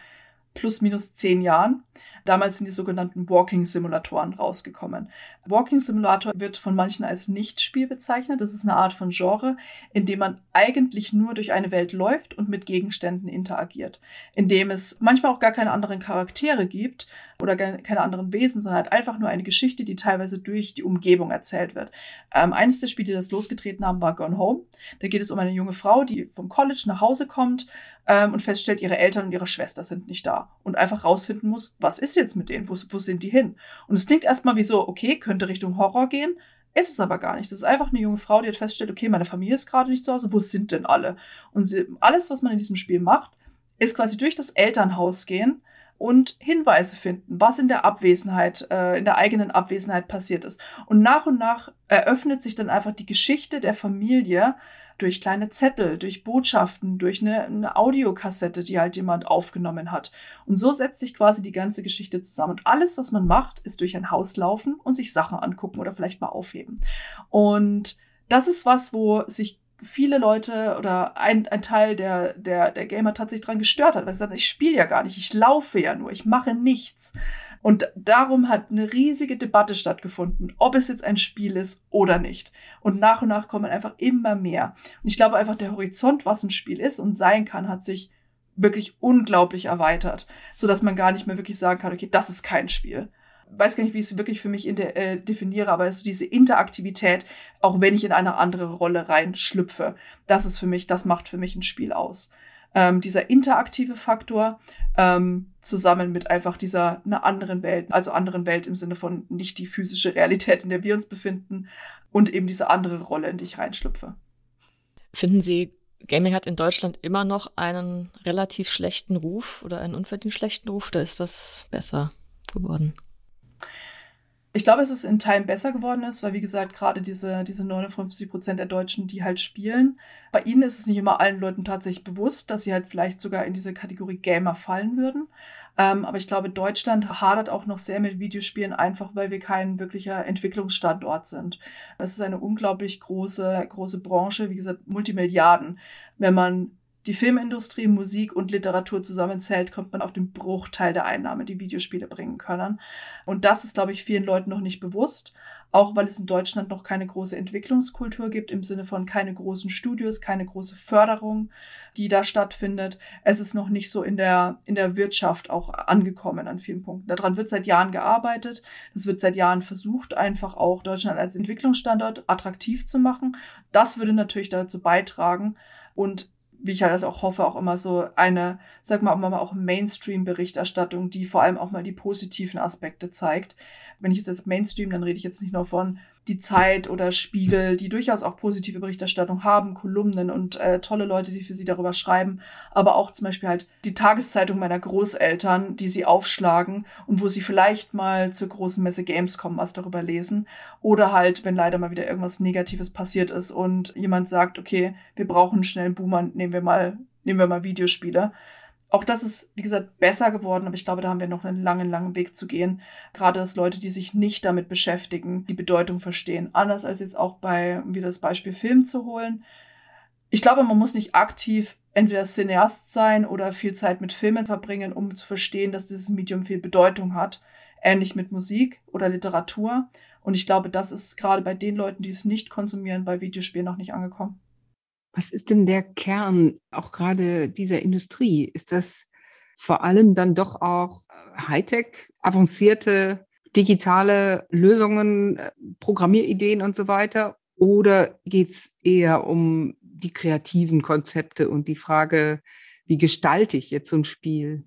plus minus zehn Jahren. Damals sind die sogenannten Walking-Simulatoren rausgekommen. Walking Simulator wird von manchen als Nichtspiel bezeichnet. Das ist eine Art von Genre, in dem man eigentlich nur durch eine Welt läuft und mit Gegenständen interagiert. In dem es manchmal auch gar keine anderen Charaktere gibt oder keine anderen Wesen, sondern halt einfach nur eine Geschichte, die teilweise durch die Umgebung erzählt wird. Ähm, eines der Spiele, die das losgetreten haben, war Gone Home. Da geht es um eine junge Frau, die vom College nach Hause kommt ähm, und feststellt, ihre Eltern und ihre Schwester sind nicht da. Und einfach rausfinden muss, was ist jetzt mit denen? Wo, wo sind die hin? Und es klingt erstmal wie so, okay, könnte Richtung Horror gehen. Ist es aber gar nicht. Das ist einfach eine junge Frau, die hat feststellt, okay, meine Familie ist gerade nicht zu Hause, wo sind denn alle? Und sie, alles, was man in diesem Spiel macht, ist quasi durch das Elternhaus gehen und Hinweise finden, was in der Abwesenheit, äh, in der eigenen Abwesenheit passiert ist. Und nach und nach eröffnet sich dann einfach die Geschichte der Familie durch kleine Zettel, durch Botschaften, durch eine, eine Audiokassette, die halt jemand aufgenommen hat. Und so setzt sich quasi die ganze Geschichte zusammen. Und alles, was man macht, ist durch ein Haus laufen und sich Sachen angucken oder vielleicht mal aufheben. Und das ist was, wo sich viele Leute oder ein, ein Teil der, der, der Gamer tatsächlich dran gestört hat, weil sie sagen, ich spiele ja gar nicht, ich laufe ja nur, ich mache nichts. Und darum hat eine riesige Debatte stattgefunden, ob es jetzt ein Spiel ist oder nicht. Und nach und nach kommen einfach immer mehr. Und ich glaube einfach, der Horizont, was ein Spiel ist und sein kann, hat sich wirklich unglaublich erweitert, so dass man gar nicht mehr wirklich sagen kann, okay, das ist kein Spiel weiß gar nicht, wie ich es wirklich für mich der, äh, definiere, aber so diese Interaktivität, auch wenn ich in eine andere Rolle reinschlüpfe, das ist für mich, das macht für mich ein Spiel aus. Ähm, dieser interaktive Faktor ähm, zusammen mit einfach dieser einer anderen Welt, also anderen Welt im Sinne von nicht die physische Realität, in der wir uns befinden und eben diese andere Rolle, in die ich reinschlüpfe. Finden Sie, Gaming hat in Deutschland immer noch einen relativ schlechten Ruf oder einen unverdient schlechten Ruf, oder ist das besser geworden? Ich glaube, es in Teilen besser geworden ist, weil, wie gesagt, gerade diese, diese 59 Prozent der Deutschen, die halt spielen, bei ihnen ist es nicht immer allen Leuten tatsächlich bewusst, dass sie halt vielleicht sogar in diese Kategorie Gamer fallen würden. Ähm, aber ich glaube, Deutschland hadert auch noch sehr mit Videospielen, einfach weil wir kein wirklicher Entwicklungsstandort sind. Es ist eine unglaublich große, große Branche, wie gesagt, Multimilliarden. Wenn man die Filmindustrie, Musik und Literatur zusammenzählt, kommt man auf den Bruchteil der Einnahmen, die Videospiele bringen können. Und das ist, glaube ich, vielen Leuten noch nicht bewusst. Auch weil es in Deutschland noch keine große Entwicklungskultur gibt, im Sinne von keine großen Studios, keine große Förderung, die da stattfindet. Es ist noch nicht so in der, in der Wirtschaft auch angekommen an vielen Punkten. Daran wird seit Jahren gearbeitet. Es wird seit Jahren versucht, einfach auch Deutschland als Entwicklungsstandort attraktiv zu machen. Das würde natürlich dazu beitragen. Und wie ich halt auch hoffe, auch immer so eine, sag mal, auch Mainstream-Berichterstattung, die vor allem auch mal die positiven Aspekte zeigt. Wenn ich jetzt Mainstream, dann rede ich jetzt nicht nur von die Zeit oder Spiegel, die durchaus auch positive Berichterstattung haben, Kolumnen und äh, tolle Leute, die für sie darüber schreiben, aber auch zum Beispiel halt die Tageszeitung meiner Großeltern, die sie aufschlagen und wo sie vielleicht mal zur großen Messe Games kommen, was darüber lesen. Oder halt, wenn leider mal wieder irgendwas Negatives passiert ist und jemand sagt, okay, wir brauchen einen schnellen Boomer, nehmen wir mal, nehmen wir mal Videospiele auch das ist, wie gesagt, besser geworden, aber ich glaube, da haben wir noch einen langen, langen Weg zu gehen. Gerade dass Leute, die sich nicht damit beschäftigen, die Bedeutung verstehen. Anders als jetzt auch bei, um wieder das Beispiel Film zu holen. Ich glaube, man muss nicht aktiv entweder Cineast sein oder viel Zeit mit Filmen verbringen, um zu verstehen, dass dieses Medium viel Bedeutung hat. Ähnlich mit Musik oder Literatur. Und ich glaube, das ist gerade bei den Leuten, die es nicht konsumieren, bei Videospielen noch nicht angekommen. Was ist denn der Kern auch gerade dieser Industrie? Ist das vor allem dann doch auch äh, Hightech, avancierte digitale Lösungen, äh, Programmierideen und so weiter? Oder geht es eher um die kreativen Konzepte und die Frage, wie gestalte ich jetzt so ein Spiel?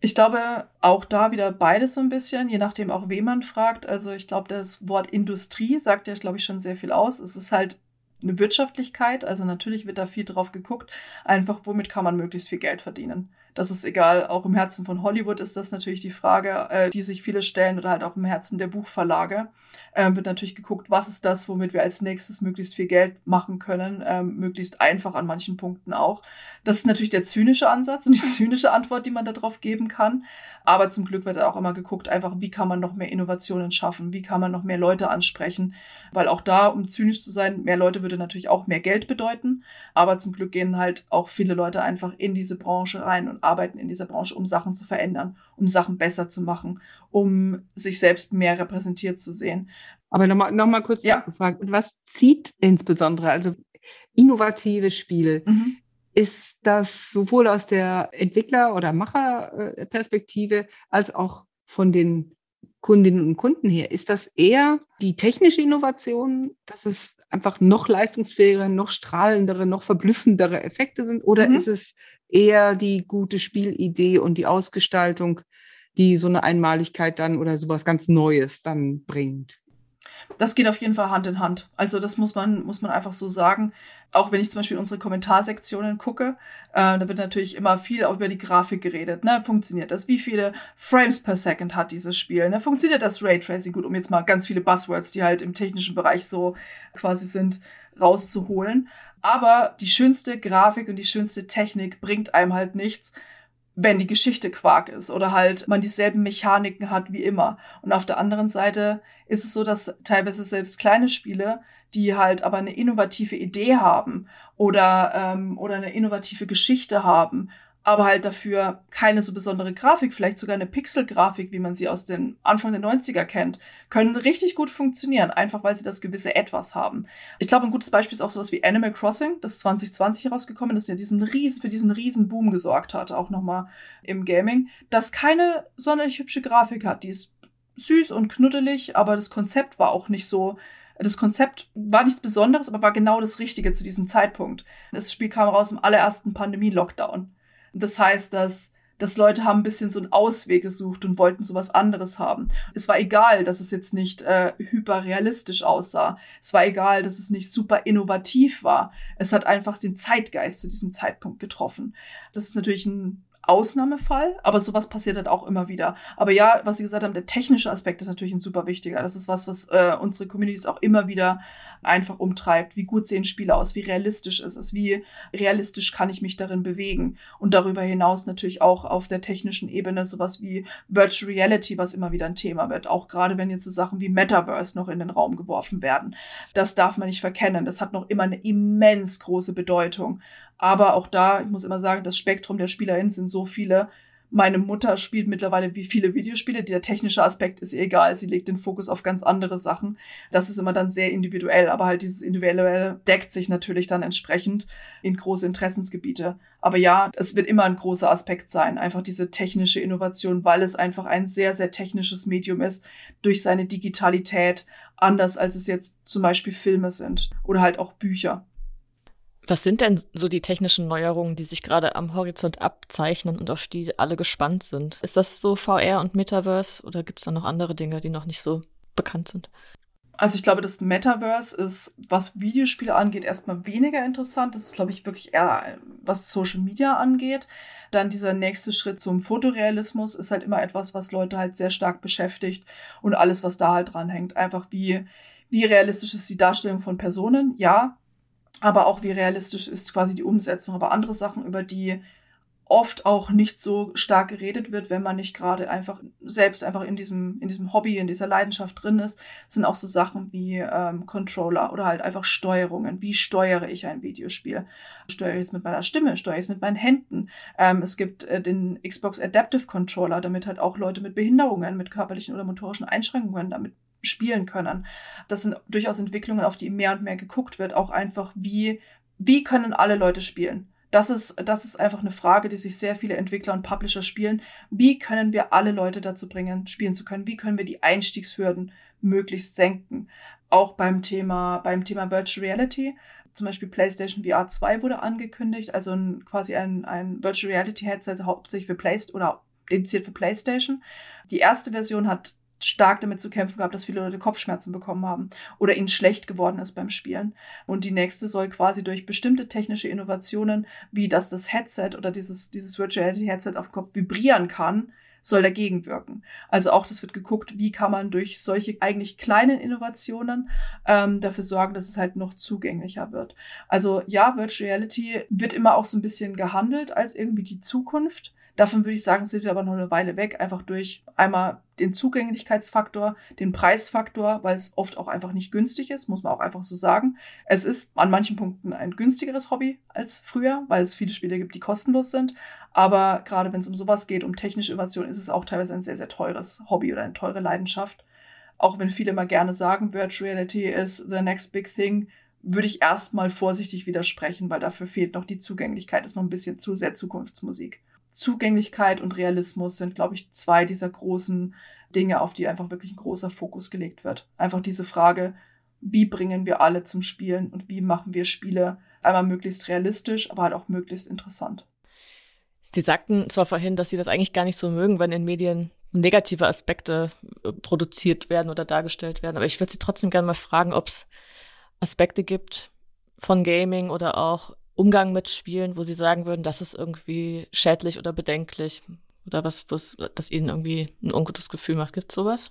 Ich glaube, auch da wieder beides so ein bisschen, je nachdem auch, wen man fragt. Also ich glaube, das Wort Industrie sagt ja, glaube ich, schon sehr viel aus. Es ist halt eine Wirtschaftlichkeit. Also natürlich wird da viel drauf geguckt, einfach womit kann man möglichst viel Geld verdienen. Das ist egal, auch im Herzen von Hollywood ist das natürlich die Frage, äh, die sich viele stellen oder halt auch im Herzen der Buchverlage. Ähm, wird natürlich geguckt, was ist das, womit wir als nächstes möglichst viel Geld machen können, ähm, möglichst einfach an manchen Punkten auch. Das ist natürlich der zynische Ansatz und die zynische Antwort, die man darauf geben kann. Aber zum Glück wird auch immer geguckt, einfach, wie kann man noch mehr Innovationen schaffen, wie kann man noch mehr Leute ansprechen, weil auch da, um zynisch zu sein, mehr Leute würde natürlich auch mehr Geld bedeuten. Aber zum Glück gehen halt auch viele Leute einfach in diese Branche rein und arbeiten in dieser Branche, um Sachen zu verändern, um Sachen besser zu machen, um sich selbst mehr repräsentiert zu sehen. Aber nochmal noch mal kurz ja. gefragt, was zieht insbesondere, also innovative Spiele, mhm. ist das sowohl aus der Entwickler- oder Macherperspektive als auch von den Kundinnen und Kunden her? Ist das eher die technische Innovation, dass es einfach noch leistungsfähigere, noch strahlendere, noch verblüffendere Effekte sind? Oder mhm. ist es eher die gute Spielidee und die Ausgestaltung, die so eine Einmaligkeit dann oder sowas ganz Neues dann bringt? Das geht auf jeden Fall Hand in Hand. Also das muss man, muss man einfach so sagen. Auch wenn ich zum Beispiel unsere Kommentarsektionen gucke, äh, da wird natürlich immer viel auch über die Grafik geredet. Ne? Funktioniert das? Wie viele Frames per Second hat dieses Spiel? Ne? Funktioniert das Raytracing gut, um jetzt mal ganz viele Buzzwords, die halt im technischen Bereich so quasi sind, rauszuholen. Aber die schönste Grafik und die schönste Technik bringt einem halt nichts, wenn die Geschichte Quark ist oder halt man dieselben Mechaniken hat wie immer. Und auf der anderen Seite ist es so, dass teilweise selbst kleine Spiele, die halt aber eine innovative Idee haben oder, ähm, oder eine innovative Geschichte haben aber halt dafür keine so besondere Grafik, vielleicht sogar eine Pixel-Grafik, wie man sie aus den Anfang der 90er kennt, können richtig gut funktionieren, einfach weil sie das gewisse Etwas haben. Ich glaube, ein gutes Beispiel ist auch sowas wie Animal Crossing, das 2020 herausgekommen ist, ja diesen riesen, für diesen riesen Boom gesorgt hat, auch nochmal im Gaming, das keine sonderlich hübsche Grafik hat. Die ist süß und knuddelig, aber das Konzept war auch nicht so, das Konzept war nichts Besonderes, aber war genau das Richtige zu diesem Zeitpunkt. Das Spiel kam raus im allerersten Pandemie-Lockdown. Das heißt, dass dass Leute haben ein bisschen so einen Ausweg gesucht und wollten sowas anderes haben. Es war egal, dass es jetzt nicht äh, hyperrealistisch aussah. Es war egal, dass es nicht super innovativ war. Es hat einfach den Zeitgeist zu diesem Zeitpunkt getroffen. Das ist natürlich ein Ausnahmefall, aber sowas passiert halt auch immer wieder. Aber ja, was Sie gesagt haben, der technische Aspekt ist natürlich ein super wichtiger. Das ist was, was äh, unsere Communities auch immer wieder einfach umtreibt. Wie gut sehen Spiele aus? Wie realistisch ist es? Wie realistisch kann ich mich darin bewegen? Und darüber hinaus natürlich auch auf der technischen Ebene sowas wie Virtual Reality, was immer wieder ein Thema wird. Auch gerade wenn jetzt so Sachen wie Metaverse noch in den Raum geworfen werden. Das darf man nicht verkennen. Das hat noch immer eine immens große Bedeutung. Aber auch da, ich muss immer sagen, das Spektrum der SpielerInnen sind so viele. Meine Mutter spielt mittlerweile wie viele Videospiele. Der technische Aspekt ist ihr egal. Sie legt den Fokus auf ganz andere Sachen. Das ist immer dann sehr individuell. Aber halt dieses Individuelle deckt sich natürlich dann entsprechend in große Interessensgebiete. Aber ja, es wird immer ein großer Aspekt sein. Einfach diese technische Innovation, weil es einfach ein sehr, sehr technisches Medium ist. Durch seine Digitalität. Anders als es jetzt zum Beispiel Filme sind. Oder halt auch Bücher. Was sind denn so die technischen Neuerungen, die sich gerade am Horizont abzeichnen und auf die alle gespannt sind? Ist das so VR und Metaverse oder gibt es da noch andere Dinge, die noch nicht so bekannt sind? Also ich glaube, das Metaverse ist, was Videospiele angeht, erstmal weniger interessant. Das ist, glaube ich, wirklich eher, was Social Media angeht. Dann dieser nächste Schritt zum Fotorealismus ist halt immer etwas, was Leute halt sehr stark beschäftigt und alles, was da halt dranhängt. Einfach wie, wie realistisch ist die Darstellung von Personen? Ja, aber auch wie realistisch ist quasi die Umsetzung. Aber andere Sachen, über die oft auch nicht so stark geredet wird, wenn man nicht gerade einfach selbst einfach in diesem, in diesem Hobby, in dieser Leidenschaft drin ist, sind auch so Sachen wie ähm, Controller oder halt einfach Steuerungen. Wie steuere ich ein Videospiel? Steuere ich es mit meiner Stimme? Steuere ich es mit meinen Händen? Ähm, es gibt äh, den Xbox Adaptive Controller, damit halt auch Leute mit Behinderungen, mit körperlichen oder motorischen Einschränkungen damit spielen können. Das sind durchaus Entwicklungen, auf die mehr und mehr geguckt wird, auch einfach, wie, wie können alle Leute spielen? Das ist, das ist einfach eine Frage, die sich sehr viele Entwickler und Publisher spielen. Wie können wir alle Leute dazu bringen, spielen zu können? Wie können wir die Einstiegshürden möglichst senken? Auch beim Thema, beim Thema Virtual Reality. Zum Beispiel PlayStation VR 2 wurde angekündigt, also ein, quasi ein, ein Virtual Reality Headset hauptsächlich für PlayStation oder dediziert für PlayStation. Die erste Version hat stark damit zu kämpfen gehabt, dass viele Leute Kopfschmerzen bekommen haben oder ihnen schlecht geworden ist beim Spielen. Und die nächste soll quasi durch bestimmte technische Innovationen, wie dass das Headset oder dieses, dieses Virtual Reality Headset auf dem Kopf vibrieren kann, soll dagegen wirken. Also auch das wird geguckt, wie kann man durch solche eigentlich kleinen Innovationen ähm, dafür sorgen, dass es halt noch zugänglicher wird. Also ja, Virtual Reality wird immer auch so ein bisschen gehandelt als irgendwie die Zukunft Davon würde ich sagen, sind wir aber noch eine Weile weg, einfach durch einmal den Zugänglichkeitsfaktor, den Preisfaktor, weil es oft auch einfach nicht günstig ist, muss man auch einfach so sagen. Es ist an manchen Punkten ein günstigeres Hobby als früher, weil es viele Spiele gibt, die kostenlos sind. Aber gerade wenn es um sowas geht, um technische Innovation, ist es auch teilweise ein sehr, sehr teures Hobby oder eine teure Leidenschaft. Auch wenn viele mal gerne sagen, Virtual Reality is the next big thing, würde ich erstmal vorsichtig widersprechen, weil dafür fehlt noch die Zugänglichkeit, ist noch ein bisschen zu sehr Zukunftsmusik. Zugänglichkeit und Realismus sind, glaube ich, zwei dieser großen Dinge, auf die einfach wirklich ein großer Fokus gelegt wird. Einfach diese Frage, wie bringen wir alle zum Spielen und wie machen wir Spiele einmal möglichst realistisch, aber halt auch möglichst interessant. Sie sagten zwar vorhin, dass Sie das eigentlich gar nicht so mögen, wenn in Medien negative Aspekte äh, produziert werden oder dargestellt werden, aber ich würde Sie trotzdem gerne mal fragen, ob es Aspekte gibt von Gaming oder auch Umgang mit Spielen, wo Sie sagen würden, das ist irgendwie schädlich oder bedenklich oder was, was das Ihnen irgendwie ein ungutes Gefühl macht. Gibt es sowas?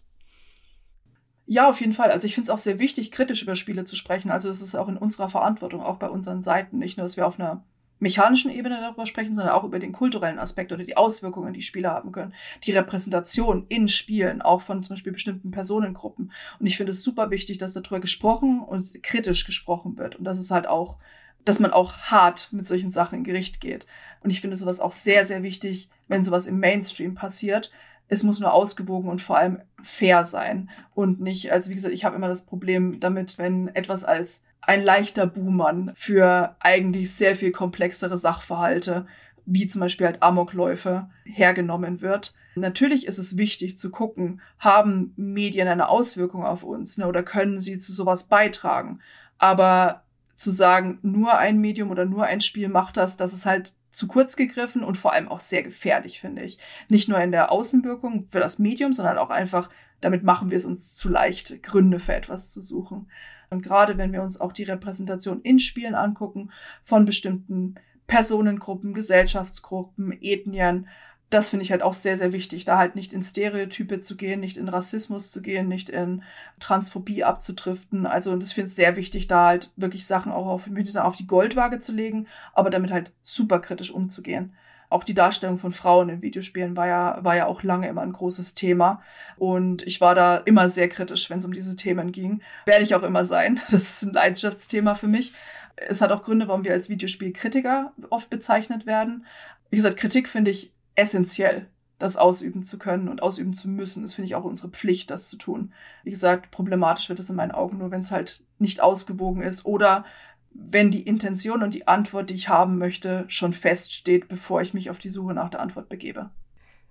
Ja, auf jeden Fall. Also ich finde es auch sehr wichtig, kritisch über Spiele zu sprechen. Also es ist auch in unserer Verantwortung, auch bei unseren Seiten. Nicht nur, dass wir auf einer mechanischen Ebene darüber sprechen, sondern auch über den kulturellen Aspekt oder die Auswirkungen, die Spiele haben können. Die Repräsentation in Spielen, auch von zum Beispiel bestimmten Personengruppen. Und ich finde es super wichtig, dass darüber gesprochen und kritisch gesprochen wird. Und das ist halt auch, dass man auch hart mit solchen Sachen in Gericht geht. Und ich finde sowas auch sehr, sehr wichtig, wenn sowas im Mainstream passiert. Es muss nur ausgewogen und vor allem fair sein und nicht, also wie gesagt, ich habe immer das Problem damit, wenn etwas als ein leichter Buhmann für eigentlich sehr viel komplexere Sachverhalte, wie zum Beispiel halt Amokläufe, hergenommen wird. Natürlich ist es wichtig zu gucken, haben Medien eine Auswirkung auf uns ne, oder können sie zu sowas beitragen. Aber zu sagen, nur ein Medium oder nur ein Spiel macht das, das ist halt zu kurz gegriffen und vor allem auch sehr gefährlich, finde ich. Nicht nur in der Außenwirkung für das Medium, sondern auch einfach, damit machen wir es uns zu leicht, Gründe für etwas zu suchen. Und gerade wenn wir uns auch die Repräsentation in Spielen angucken von bestimmten Personengruppen, Gesellschaftsgruppen, Ethnien, das finde ich halt auch sehr, sehr wichtig, da halt nicht in Stereotype zu gehen, nicht in Rassismus zu gehen, nicht in Transphobie abzudriften. Also, das finde ich sehr wichtig, da halt wirklich Sachen auch auf, auf die Goldwaage zu legen, aber damit halt super kritisch umzugehen auch die Darstellung von Frauen in Videospielen war ja, war ja auch lange immer ein großes Thema. Und ich war da immer sehr kritisch, wenn es um diese Themen ging. Werde ich auch immer sein. Das ist ein Leidenschaftsthema für mich. Es hat auch Gründe, warum wir als Videospielkritiker oft bezeichnet werden. Wie gesagt, Kritik finde ich essentiell, das ausüben zu können und ausüben zu müssen. Das finde ich auch unsere Pflicht, das zu tun. Wie gesagt, problematisch wird es in meinen Augen nur, wenn es halt nicht ausgewogen ist oder wenn die Intention und die Antwort, die ich haben möchte, schon feststeht, bevor ich mich auf die Suche nach der Antwort begebe.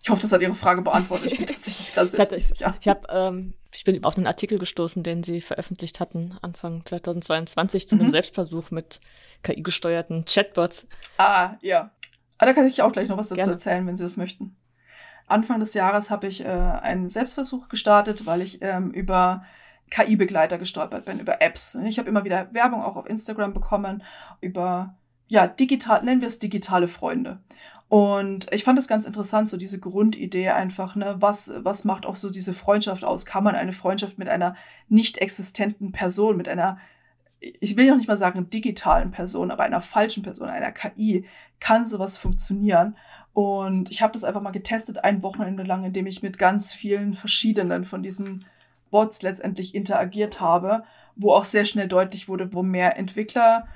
Ich hoffe, das hat Ihre Frage beantwortet. Ich bin tatsächlich ganz ich, ja. ich, hab, ähm, ich bin auf einen Artikel gestoßen, den Sie veröffentlicht hatten, Anfang 2022, zu einem mhm. Selbstversuch mit KI-gesteuerten Chatbots. Ah, ja. Aber da kann ich auch gleich noch was dazu Gerne. erzählen, wenn Sie das möchten. Anfang des Jahres habe ich äh, einen Selbstversuch gestartet, weil ich ähm, über KI-Begleiter gestolpert bin, über Apps. Ich habe immer wieder Werbung auch auf Instagram bekommen, über, ja, digital, nennen wir es digitale Freunde. Und ich fand es ganz interessant, so diese Grundidee einfach, ne, was, was macht auch so diese Freundschaft aus? Kann man eine Freundschaft mit einer nicht existenten Person, mit einer, ich will ja nicht mal sagen digitalen Person, aber einer falschen Person, einer KI, kann sowas funktionieren? Und ich habe das einfach mal getestet, ein Wochenende lang, indem ich mit ganz vielen verschiedenen von diesen Bots letztendlich interagiert habe, wo auch sehr schnell deutlich wurde, wo mehr Entwickler,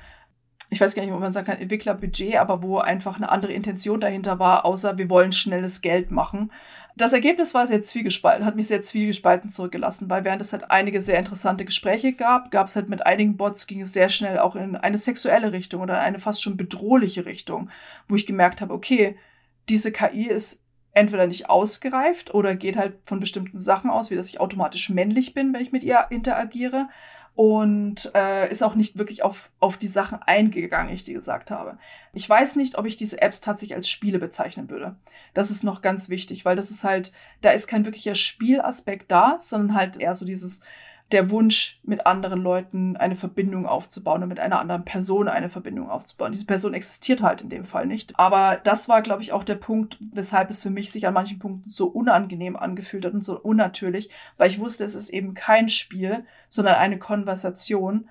ich weiß gar nicht, ob man sagen kann, Entwicklerbudget, aber wo einfach eine andere Intention dahinter war, außer wir wollen schnelles Geld machen. Das Ergebnis war sehr zwiegespalten, hat mich sehr zwiegespalten zurückgelassen, weil während es halt einige sehr interessante Gespräche gab, gab es halt mit einigen Bots, ging es sehr schnell auch in eine sexuelle Richtung oder eine fast schon bedrohliche Richtung, wo ich gemerkt habe, okay, diese KI ist entweder nicht ausgereift oder geht halt von bestimmten Sachen aus, wie dass ich automatisch männlich bin, wenn ich mit ihr interagiere. Und äh, ist auch nicht wirklich auf, auf die Sachen eingegangen, ich die gesagt habe. Ich weiß nicht, ob ich diese Apps tatsächlich als Spiele bezeichnen würde. Das ist noch ganz wichtig, weil das ist halt, da ist kein wirklicher Spielaspekt da, sondern halt eher so dieses, der Wunsch, mit anderen Leuten eine Verbindung aufzubauen und mit einer anderen Person eine Verbindung aufzubauen. Diese Person existiert halt in dem Fall nicht. Aber das war, glaube ich, auch der Punkt, weshalb es für mich sich an manchen Punkten so unangenehm angefühlt hat und so unnatürlich, weil ich wusste, es ist eben kein Spiel, sondern eine Konversation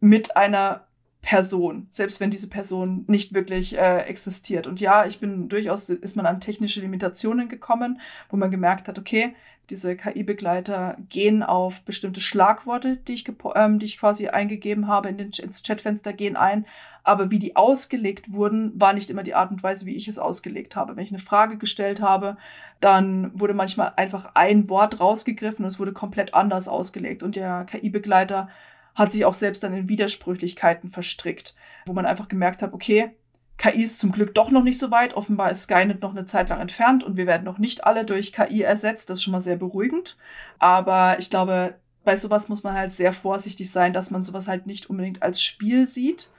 mit einer Person, selbst wenn diese Person nicht wirklich äh, existiert. Und ja, ich bin durchaus, ist man an technische Limitationen gekommen, wo man gemerkt hat, okay, diese KI-Begleiter gehen auf bestimmte Schlagworte, die ich, ähm, die ich quasi eingegeben habe in den, ins Chatfenster, gehen ein. Aber wie die ausgelegt wurden, war nicht immer die Art und Weise, wie ich es ausgelegt habe. Wenn ich eine Frage gestellt habe, dann wurde manchmal einfach ein Wort rausgegriffen und es wurde komplett anders ausgelegt. Und der KI-Begleiter hat sich auch selbst dann in Widersprüchlichkeiten verstrickt, wo man einfach gemerkt hat, okay, KI ist zum Glück doch noch nicht so weit. Offenbar ist Skynet noch eine Zeit lang entfernt und wir werden noch nicht alle durch KI ersetzt. Das ist schon mal sehr beruhigend. Aber ich glaube, bei sowas muss man halt sehr vorsichtig sein, dass man sowas halt nicht unbedingt als Spiel sieht,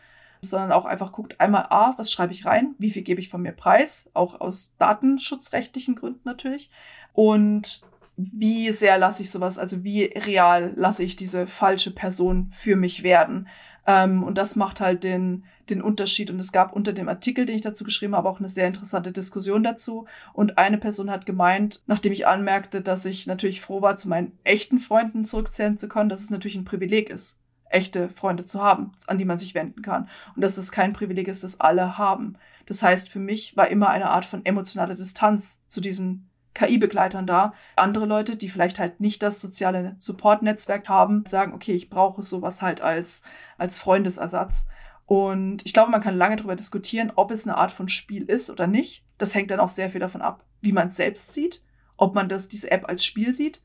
sondern auch einfach guckt, einmal A, was schreibe ich rein, wie viel gebe ich von mir preis, auch aus datenschutzrechtlichen Gründen natürlich. Und wie sehr lasse ich sowas, also wie real lasse ich diese falsche Person für mich werden. Ähm, und das macht halt den, den Unterschied. Und es gab unter dem Artikel, den ich dazu geschrieben habe, auch eine sehr interessante Diskussion dazu. Und eine Person hat gemeint, nachdem ich anmerkte, dass ich natürlich froh war, zu meinen echten Freunden zurückzählen zu können, dass es natürlich ein Privileg ist, echte Freunde zu haben, an die man sich wenden kann. Und dass es kein Privileg ist, das alle haben. Das heißt, für mich war immer eine Art von emotionaler Distanz zu diesen KI-Begleitern da. Andere Leute, die vielleicht halt nicht das soziale Support-Netzwerk haben, sagen, okay, ich brauche sowas halt als, als Freundesersatz. Und ich glaube, man kann lange darüber diskutieren, ob es eine Art von Spiel ist oder nicht. Das hängt dann auch sehr viel davon ab, wie man es selbst sieht, ob man das, diese App als Spiel sieht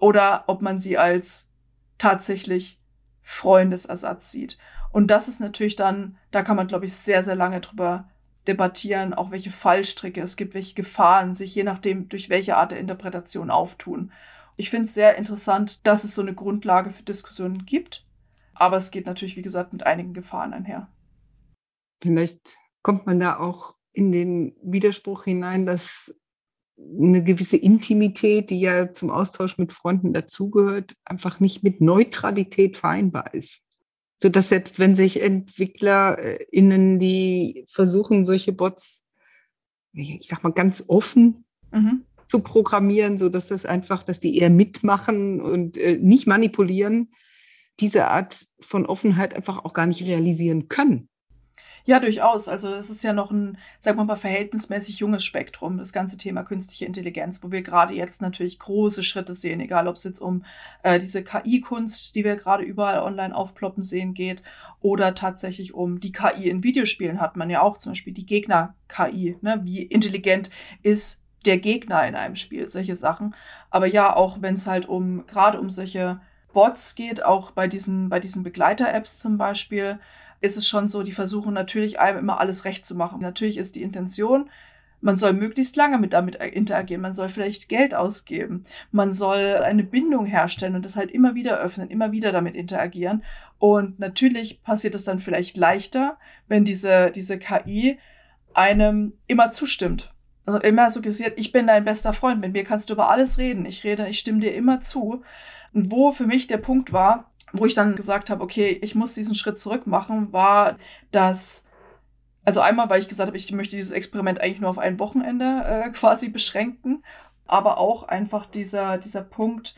oder ob man sie als tatsächlich Freundesersatz sieht. Und das ist natürlich dann, da kann man, glaube ich, sehr, sehr lange drüber debattieren, auch welche Fallstricke es gibt, welche Gefahren sich je nachdem durch welche Art der Interpretation auftun. Ich finde es sehr interessant, dass es so eine Grundlage für Diskussionen gibt, aber es geht natürlich, wie gesagt, mit einigen Gefahren einher. Vielleicht kommt man da auch in den Widerspruch hinein, dass eine gewisse Intimität, die ja zum Austausch mit Freunden dazugehört, einfach nicht mit Neutralität vereinbar ist so dass selbst wenn sich EntwicklerInnen, die versuchen, solche Bots, ich sag mal, ganz offen mhm. zu programmieren, so dass das einfach, dass die eher mitmachen und äh, nicht manipulieren, diese Art von Offenheit einfach auch gar nicht realisieren können. Ja, durchaus. Also es ist ja noch ein, sagen wir mal, verhältnismäßig junges Spektrum, das ganze Thema künstliche Intelligenz, wo wir gerade jetzt natürlich große Schritte sehen, egal ob es jetzt um äh, diese KI-Kunst, die wir gerade überall online aufploppen sehen geht, oder tatsächlich um die KI in Videospielen hat man ja auch zum Beispiel die Gegner-KI. Ne? Wie intelligent ist der Gegner in einem Spiel, solche Sachen. Aber ja, auch wenn es halt um, gerade um solche Bots geht, auch bei diesen, bei diesen Begleiter-Apps zum Beispiel, ist es schon so, die versuchen natürlich einem immer alles recht zu machen. Natürlich ist die Intention, man soll möglichst lange mit damit interagieren, man soll vielleicht Geld ausgeben, man soll eine Bindung herstellen und das halt immer wieder öffnen, immer wieder damit interagieren. Und natürlich passiert es dann vielleicht leichter, wenn diese, diese KI einem immer zustimmt. Also immer suggestiert, ich bin dein bester Freund, mit mir kannst du über alles reden. Ich rede, ich stimme dir immer zu. Wo für mich der Punkt war, wo ich dann gesagt habe, okay, ich muss diesen Schritt zurück machen, war, dass also einmal, weil ich gesagt habe, ich möchte dieses Experiment eigentlich nur auf ein Wochenende äh, quasi beschränken, aber auch einfach dieser, dieser Punkt,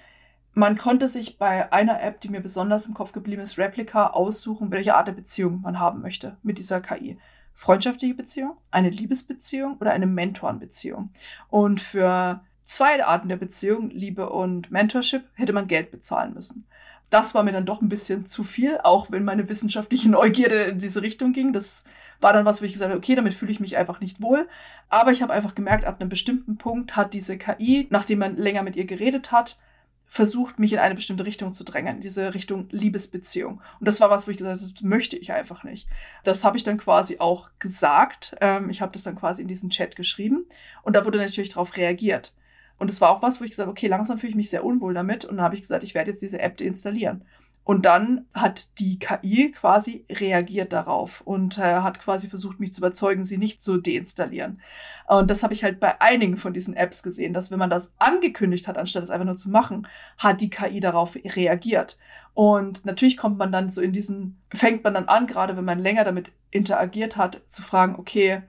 man konnte sich bei einer App, die mir besonders im Kopf geblieben ist, Replica, aussuchen, welche Art der Beziehung man haben möchte mit dieser KI. Freundschaftliche Beziehung, eine Liebesbeziehung oder eine Mentorenbeziehung. Und für zwei Arten der Beziehung, Liebe und Mentorship, hätte man Geld bezahlen müssen das war mir dann doch ein bisschen zu viel, auch wenn meine wissenschaftliche Neugierde in diese Richtung ging. Das war dann was, wo ich gesagt habe, okay, damit fühle ich mich einfach nicht wohl. Aber ich habe einfach gemerkt, ab einem bestimmten Punkt hat diese KI, nachdem man länger mit ihr geredet hat, versucht, mich in eine bestimmte Richtung zu drängen, in diese Richtung Liebesbeziehung. Und das war was, wo ich gesagt habe, das möchte ich einfach nicht. Das habe ich dann quasi auch gesagt. Ähm, ich habe das dann quasi in diesen Chat geschrieben und da wurde natürlich darauf reagiert. Und es war auch was, wo ich gesagt habe, okay, langsam fühle ich mich sehr unwohl damit. Und dann habe ich gesagt, ich werde jetzt diese App deinstallieren. Und dann hat die KI quasi reagiert darauf und äh, hat quasi versucht, mich zu überzeugen, sie nicht zu deinstallieren. Und das habe ich halt bei einigen von diesen Apps gesehen, dass wenn man das angekündigt hat, anstatt es einfach nur zu machen, hat die KI darauf reagiert. Und natürlich kommt man dann so in diesen, fängt man dann an, gerade wenn man länger damit interagiert hat, zu fragen, okay,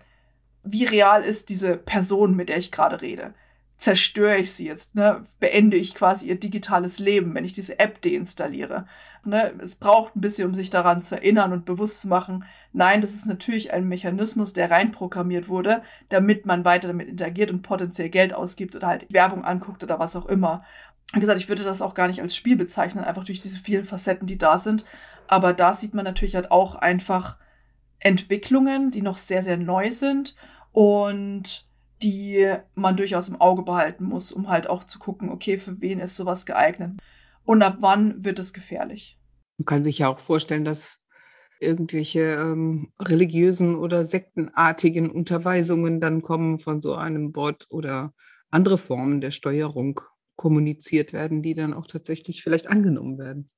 wie real ist diese Person, mit der ich gerade rede? Zerstöre ich sie jetzt, ne? beende ich quasi ihr digitales Leben, wenn ich diese App deinstalliere. Ne? Es braucht ein bisschen, um sich daran zu erinnern und bewusst zu machen, nein, das ist natürlich ein Mechanismus, der reinprogrammiert wurde, damit man weiter damit interagiert und potenziell Geld ausgibt oder halt Werbung anguckt oder was auch immer. Wie gesagt, ich würde das auch gar nicht als Spiel bezeichnen, einfach durch diese vielen Facetten, die da sind. Aber da sieht man natürlich halt auch einfach Entwicklungen, die noch sehr, sehr neu sind und die man durchaus im Auge behalten muss, um halt auch zu gucken, okay, für wen ist sowas geeignet und ab wann wird es gefährlich. Man kann sich ja auch vorstellen, dass irgendwelche ähm, religiösen oder sektenartigen Unterweisungen dann kommen von so einem Bot oder andere Formen der Steuerung kommuniziert werden, die dann auch tatsächlich vielleicht angenommen werden.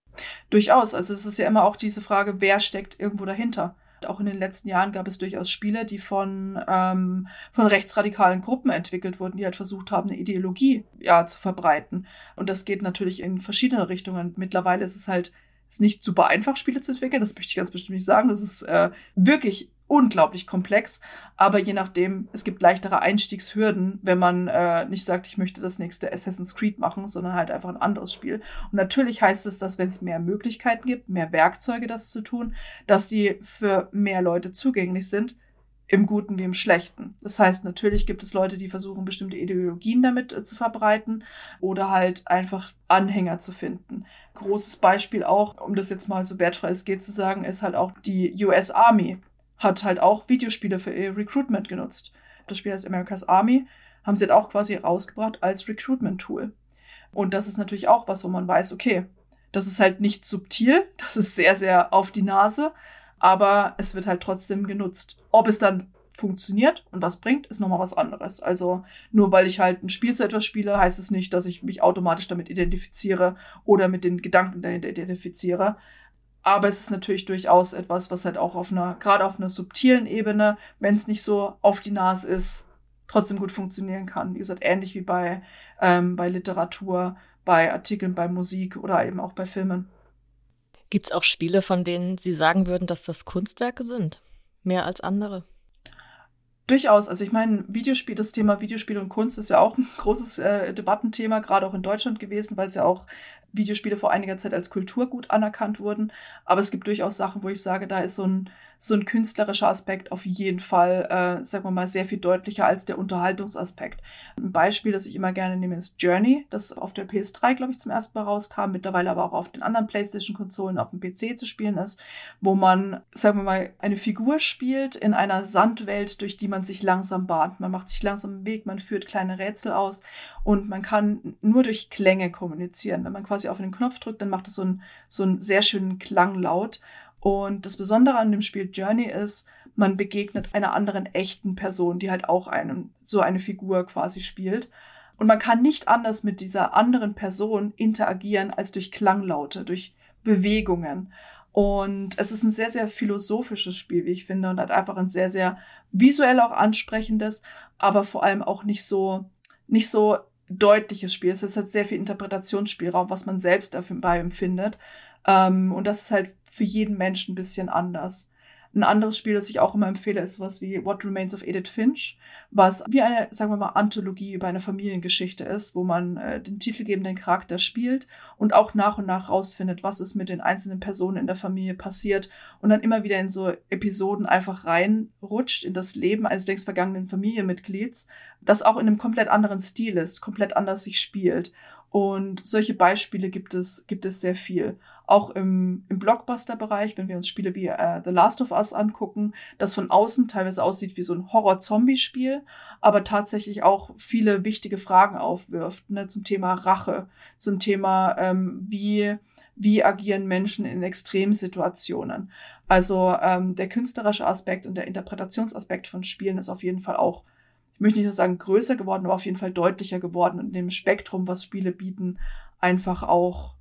Durchaus. Also es ist ja immer auch diese Frage, wer steckt irgendwo dahinter. Auch in den letzten Jahren gab es durchaus Spiele, die von, ähm, von rechtsradikalen Gruppen entwickelt wurden, die halt versucht haben, eine Ideologie ja, zu verbreiten. Und das geht natürlich in verschiedene Richtungen. Mittlerweile ist es halt ist nicht super einfach, Spiele zu entwickeln. Das möchte ich ganz bestimmt nicht sagen. Das ist äh, wirklich unglaublich komplex. Aber je nachdem, es gibt leichtere Einstiegshürden, wenn man äh, nicht sagt, ich möchte das nächste Assassin's Creed machen, sondern halt einfach ein anderes Spiel. Und natürlich heißt es, dass wenn es mehr Möglichkeiten gibt, mehr Werkzeuge, das zu tun, dass die für mehr Leute zugänglich sind, im Guten wie im Schlechten. Das heißt, natürlich gibt es Leute, die versuchen, bestimmte Ideologien damit äh, zu verbreiten oder halt einfach Anhänger zu finden. Großes Beispiel auch, um das jetzt mal so wertfrei es geht zu sagen, ist halt auch die US Army hat halt auch Videospiele für ihr Recruitment genutzt. Das Spiel heißt America's Army, haben sie halt auch quasi rausgebracht als Recruitment-Tool. Und das ist natürlich auch was, wo man weiß, okay, das ist halt nicht subtil, das ist sehr, sehr auf die Nase, aber es wird halt trotzdem genutzt. Ob es dann funktioniert und was bringt, ist nochmal was anderes. Also nur weil ich halt ein Spiel zu etwas spiele, heißt es nicht, dass ich mich automatisch damit identifiziere oder mit den Gedanken dahinter identifiziere. Aber es ist natürlich durchaus etwas, was halt auch auf einer, gerade auf einer subtilen Ebene, wenn es nicht so auf die Nase ist, trotzdem gut funktionieren kann. Wie gesagt, ähnlich wie bei, ähm, bei Literatur, bei Artikeln, bei Musik oder eben auch bei Filmen. Gibt es auch Spiele, von denen Sie sagen würden, dass das Kunstwerke sind? Mehr als andere? Durchaus. Also ich meine, Videospiel, das Thema Videospiel und Kunst ist ja auch ein großes äh, Debattenthema, gerade auch in Deutschland gewesen, weil es ja auch Videospiele vor einiger Zeit als Kulturgut anerkannt wurden. Aber es gibt durchaus Sachen, wo ich sage, da ist so ein, so ein künstlerischer Aspekt auf jeden Fall, äh, sagen wir mal, sehr viel deutlicher als der Unterhaltungsaspekt. Ein Beispiel, das ich immer gerne nehme, ist Journey, das auf der PS3, glaube ich, zum ersten Mal rauskam, mittlerweile aber auch auf den anderen PlayStation-Konsolen auf dem PC zu spielen ist, wo man, sagen wir mal, eine Figur spielt in einer Sandwelt, durch die man sich langsam bahnt. Man macht sich langsam einen Weg, man führt kleine Rätsel aus und man kann nur durch Klänge kommunizieren. Wenn man quasi auf den Knopf drückt, dann macht es so einen, so einen sehr schönen Klanglaut. Und das Besondere an dem Spiel Journey ist, man begegnet einer anderen echten Person, die halt auch einen, so eine Figur quasi spielt. Und man kann nicht anders mit dieser anderen Person interagieren als durch Klanglaute, durch Bewegungen. Und es ist ein sehr, sehr philosophisches Spiel, wie ich finde, und hat einfach ein sehr, sehr visuell auch ansprechendes, aber vor allem auch nicht so, nicht so deutliches Spiel. Es hat sehr viel Interpretationsspielraum, was man selbst dabei empfindet. Ähm, und das ist halt für jeden Menschen ein bisschen anders. Ein anderes Spiel, das ich auch immer empfehle, ist sowas wie What Remains of Edith Finch, was wie eine, sagen wir mal, Anthologie über eine Familiengeschichte ist, wo man äh, den titelgebenden Charakter spielt und auch nach und nach rausfindet, was ist mit den einzelnen Personen in der Familie passiert und dann immer wieder in so Episoden einfach reinrutscht in das Leben eines längst vergangenen Familienmitglieds, das auch in einem komplett anderen Stil ist, komplett anders sich spielt. Und solche Beispiele gibt es, gibt es sehr viel auch im, im Blockbuster-Bereich, wenn wir uns Spiele wie äh, The Last of Us angucken, das von außen teilweise aussieht wie so ein Horror-Zombie-Spiel, aber tatsächlich auch viele wichtige Fragen aufwirft, ne, zum Thema Rache, zum Thema, ähm, wie, wie agieren Menschen in Extremsituationen. Also ähm, der künstlerische Aspekt und der Interpretationsaspekt von Spielen ist auf jeden Fall auch ich möchte nicht nur sagen größer geworden, aber auf jeden Fall deutlicher geworden und in dem Spektrum, was Spiele bieten, einfach auch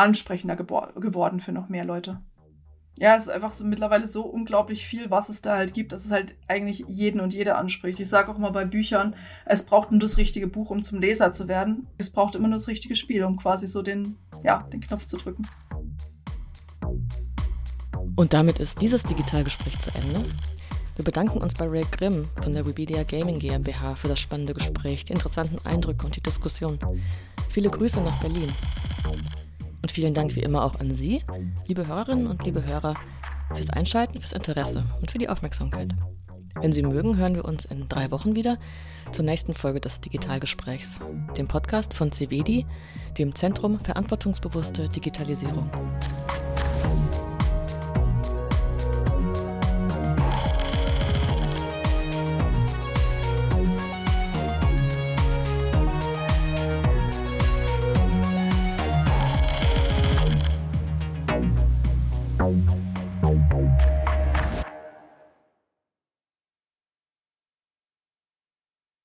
ansprechender geworden für noch mehr Leute. Ja, es ist einfach so mittlerweile so unglaublich viel, was es da halt gibt, dass es halt eigentlich jeden und jede anspricht. Ich sage auch immer bei Büchern, es braucht nur das richtige Buch, um zum Leser zu werden. Es braucht immer nur das richtige Spiel, um quasi so den, ja, den Knopf zu drücken. Und damit ist dieses Digitalgespräch zu Ende. Wir bedanken uns bei Ray Grimm von der Webedia Gaming GmbH für das spannende Gespräch, die interessanten Eindrücke und die Diskussion. Viele Grüße nach Berlin. Und vielen Dank wie immer auch an Sie, liebe Hörerinnen und liebe Hörer, fürs Einschalten, fürs Interesse und für die Aufmerksamkeit. Wenn Sie mögen, hören wir uns in drei Wochen wieder zur nächsten Folge des Digitalgesprächs, dem Podcast von CVD, dem Zentrum Verantwortungsbewusste Digitalisierung.